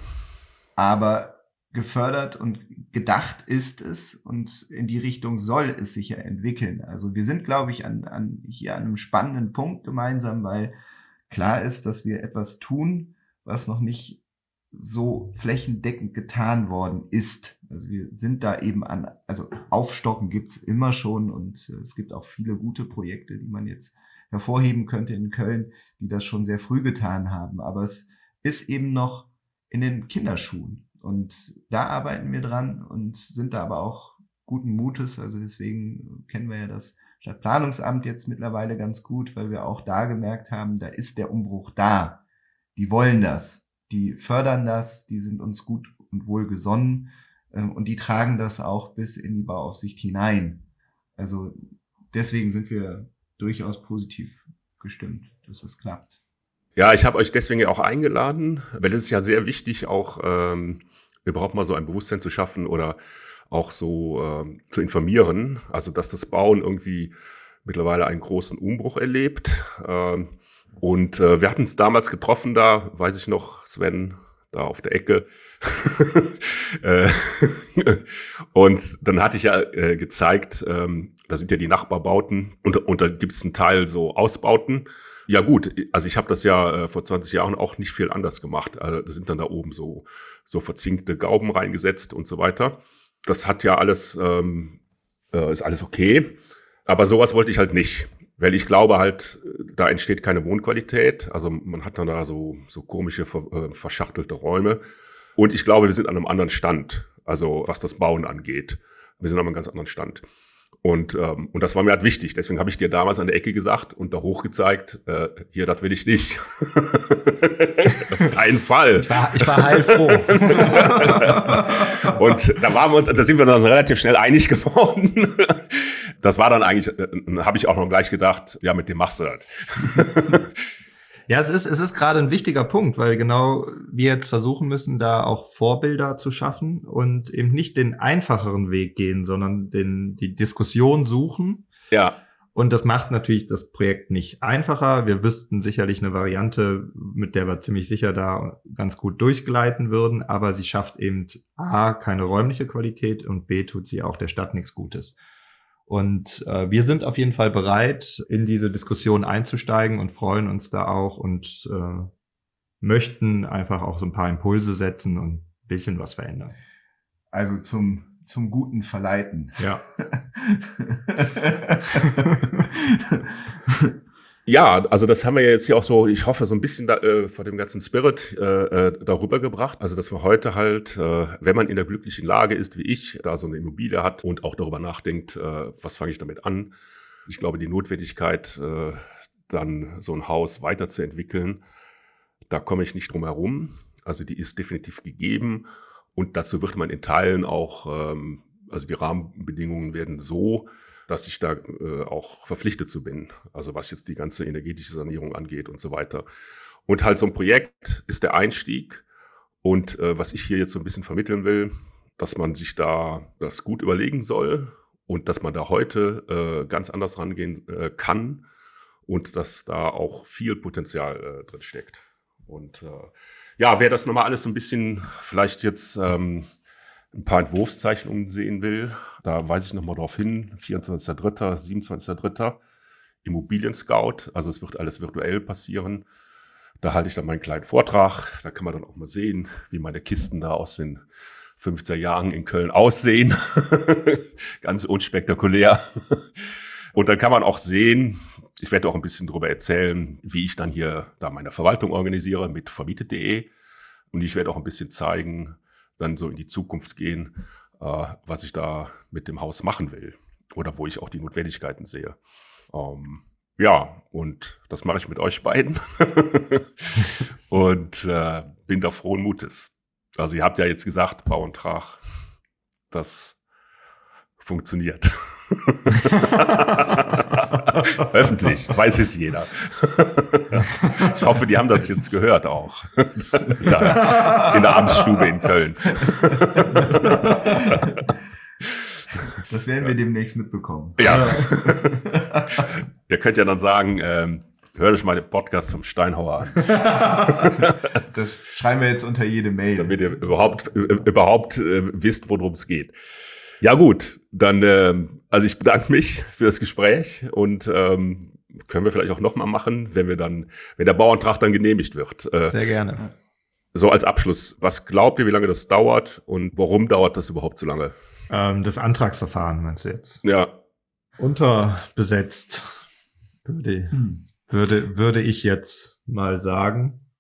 Aber gefördert und gedacht ist es und in die Richtung soll es sich ja entwickeln. Also wir sind, glaube ich, an, an hier an einem spannenden Punkt gemeinsam, weil klar ist, dass wir etwas tun, was noch nicht so flächendeckend getan worden ist. Also wir sind da eben an, also Aufstocken gibt's immer schon und äh, es gibt auch viele gute Projekte, die man jetzt hervorheben könnte in Köln, die das schon sehr früh getan haben. Aber es ist eben noch in den Kinderschuhen. Und da arbeiten wir dran und sind da aber auch guten Mutes. Also deswegen kennen wir ja das Stadtplanungsamt jetzt mittlerweile ganz gut, weil wir auch da gemerkt haben, da ist der Umbruch da. Die wollen das, die fördern das, die sind uns gut und wohl gesonnen ähm, und die tragen das auch bis in die Bauaufsicht hinein. Also deswegen sind wir durchaus positiv gestimmt, dass das klappt. Ja, ich habe euch deswegen auch eingeladen, weil es ist ja sehr wichtig, auch ähm, überhaupt mal so ein Bewusstsein zu schaffen oder auch so äh, zu informieren. Also dass das Bauen irgendwie mittlerweile einen großen Umbruch erlebt. Ähm, und äh, wir hatten es damals getroffen, da weiß ich noch, Sven, da auf der Ecke. Äh, und dann hatte ich ja äh, gezeigt, ähm, da sind ja die Nachbarbauten und, und da gibt es einen Teil so Ausbauten. Ja gut, also ich habe das ja äh, vor 20 Jahren auch nicht viel anders gemacht. Also da sind dann da oben so, so verzinkte Gauben reingesetzt und so weiter. Das hat ja alles, ähm, äh, ist alles okay. Aber sowas wollte ich halt nicht. Weil ich glaube halt, da entsteht keine Wohnqualität. Also man hat dann da so, so komische, äh, verschachtelte Räume. Und ich glaube, wir sind an einem anderen Stand, also was das Bauen angeht. Wir sind an einem ganz anderen Stand. Und, ähm, und das war mir halt wichtig. Deswegen habe ich dir damals an der Ecke gesagt und da hochgezeigt, äh, hier, das will ich nicht. Keinen Fall. Ich war, ich war heilfroh. und da waren wir uns, da sind wir uns relativ schnell einig geworden. das war dann eigentlich, äh, habe ich auch noch gleich gedacht, ja, mit dem machst du das. Ja, es ist, es ist gerade ein wichtiger Punkt, weil genau wir jetzt versuchen müssen, da auch Vorbilder zu schaffen und eben nicht den einfacheren Weg gehen, sondern den, die Diskussion suchen. Ja. Und das macht natürlich das Projekt nicht einfacher. Wir wüssten sicherlich eine Variante, mit der wir ziemlich sicher da ganz gut durchgleiten würden, aber sie schafft eben A, keine räumliche Qualität und B, tut sie auch der Stadt nichts Gutes. Und äh, wir sind auf jeden Fall bereit, in diese Diskussion einzusteigen und freuen uns da auch und äh, möchten einfach auch so ein paar Impulse setzen und ein bisschen was verändern. Also zum, zum Guten verleiten. Ja. Ja, also das haben wir jetzt hier auch so, ich hoffe, so ein bisschen da, äh, vor dem ganzen Spirit äh, äh, darüber gebracht. Also dass wir heute halt, äh, wenn man in der glücklichen Lage ist, wie ich, da so eine Immobilie hat und auch darüber nachdenkt, äh, was fange ich damit an. Ich glaube, die Notwendigkeit, äh, dann so ein Haus weiterzuentwickeln, da komme ich nicht drum herum. Also die ist definitiv gegeben und dazu wird man in Teilen auch, ähm, also die Rahmenbedingungen werden so dass ich da äh, auch verpflichtet zu bin. Also was jetzt die ganze energetische Sanierung angeht und so weiter. Und halt so ein Projekt ist der Einstieg. Und äh, was ich hier jetzt so ein bisschen vermitteln will, dass man sich da das gut überlegen soll und dass man da heute äh, ganz anders rangehen äh, kann und dass da auch viel Potenzial äh, drin steckt. Und äh, ja, wer das nochmal alles so ein bisschen vielleicht jetzt ähm, ein paar Entwurfszeichnungen sehen will, da weise ich nochmal darauf hin, 24.3., 27.3., Immobilien Scout, also es wird alles virtuell passieren. Da halte ich dann meinen kleinen Vortrag, da kann man dann auch mal sehen, wie meine Kisten da aus den 50er Jahren in Köln aussehen. Ganz unspektakulär. Und dann kann man auch sehen, ich werde auch ein bisschen darüber erzählen, wie ich dann hier da meine Verwaltung organisiere mit vermietet.de Und ich werde auch ein bisschen zeigen, dann so in die Zukunft gehen, äh, was ich da mit dem Haus machen will oder wo ich auch die Notwendigkeiten sehe. Ähm, ja, und das mache ich mit euch beiden und äh, bin da frohen Mutes. Also ihr habt ja jetzt gesagt, Bau und Trag, das funktioniert. Öffentlich, weiß jetzt jeder. ich hoffe, die haben das jetzt gehört auch. da, in der Amtsstube in Köln. Das werden wir demnächst mitbekommen. Ja. Ihr könnt ja dann sagen, ähm, hör dich mal den Podcast vom Steinhauer an. das schreiben wir jetzt unter jede Mail. Damit ihr überhaupt, äh, überhaupt äh, wisst, worum es geht. Ja gut, dann, äh, also ich bedanke mich für das Gespräch und ähm, können wir vielleicht auch nochmal machen, wenn wir dann, wenn der Bauantrag dann genehmigt wird. Äh, Sehr gerne. So als Abschluss, was glaubt ihr, wie lange das dauert und warum dauert das überhaupt so lange? Ähm, das Antragsverfahren meinst du jetzt? Ja. Unterbesetzt, würde, hm. würde, würde ich jetzt mal sagen.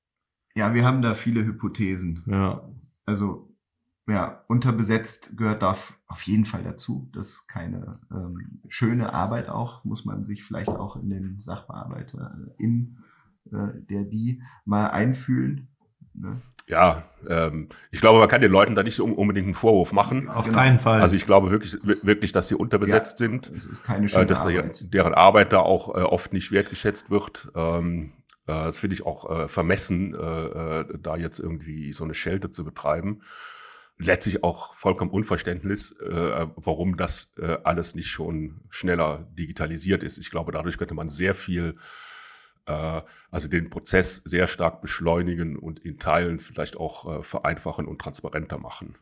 Ja, wir haben da viele Hypothesen. Ja. Also, ja, unterbesetzt gehört da auf jeden Fall dazu. Das ist keine ähm, schöne Arbeit auch, muss man sich vielleicht auch in den Sachbearbeiter in äh, der die mal einfühlen. Ne? ja, ähm, ich glaube, man kann den Leuten da nicht so unbedingt einen Vorwurf machen. Auf genau. keinen Fall. Also ich glaube wirklich, wirklich, dass sie unterbesetzt ja, sind. Das ist keine schöne äh, dass Arbeit. Der, deren Arbeit da auch äh, oft nicht wertgeschätzt wird. Ähm, äh, das finde ich auch äh, vermessen, äh, äh, da jetzt irgendwie so eine Schelte zu betreiben. Letztlich auch vollkommen Unverständnis, äh, warum das äh, alles nicht schon schneller digitalisiert ist. Ich glaube, dadurch könnte man sehr viel äh, also den Prozess sehr stark beschleunigen und in Teilen vielleicht auch äh, vereinfachen und transparenter machen.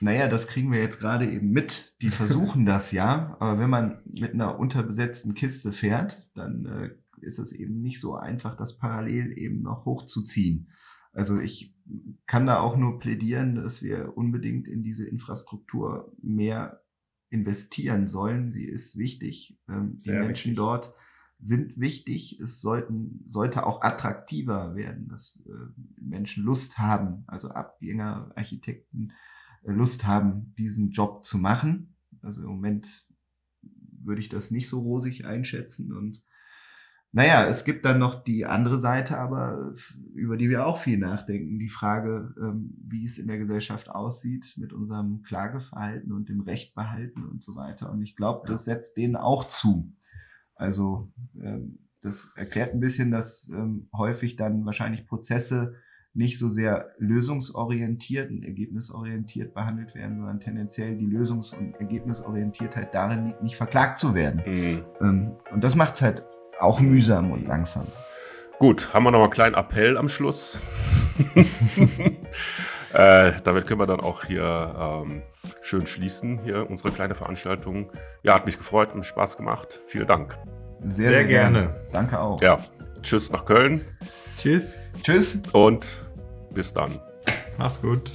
Naja, das kriegen wir jetzt gerade eben mit. Die versuchen das ja, aber wenn man mit einer unterbesetzten Kiste fährt, dann äh, ist es eben nicht so einfach, das parallel eben noch hochzuziehen. Also ich kann da auch nur plädieren, dass wir unbedingt in diese Infrastruktur mehr investieren sollen. Sie ist wichtig. Ähm, die Menschen wichtig. dort sind wichtig. Es sollten, sollte auch attraktiver werden, dass äh, Menschen Lust haben, also Abgänger, Architekten äh, Lust haben, diesen Job zu machen. Also im Moment würde ich das nicht so rosig einschätzen und naja, es gibt dann noch die andere Seite, aber über die wir auch viel nachdenken. Die Frage, ähm, wie es in der Gesellschaft aussieht mit unserem Klageverhalten und dem Rechtbehalten und so weiter. Und ich glaube, das setzt denen auch zu. Also ähm, das erklärt ein bisschen, dass ähm, häufig dann wahrscheinlich Prozesse nicht so sehr lösungsorientiert und ergebnisorientiert behandelt werden, sondern tendenziell die Lösungs- und Ergebnisorientiertheit darin liegt, nicht verklagt zu werden. Mhm. Und das macht es halt auch mühsam und langsam. Gut, haben wir noch einen kleinen Appell am Schluss. äh, damit können wir dann auch hier ähm, schön schließen, hier unsere kleine Veranstaltung. Ja, hat mich gefreut und Spaß gemacht. Vielen Dank. Sehr, sehr, gerne. gerne. Danke auch. Ja, tschüss nach Köln. Tschüss. Tschüss. Und bis dann. Mach's gut.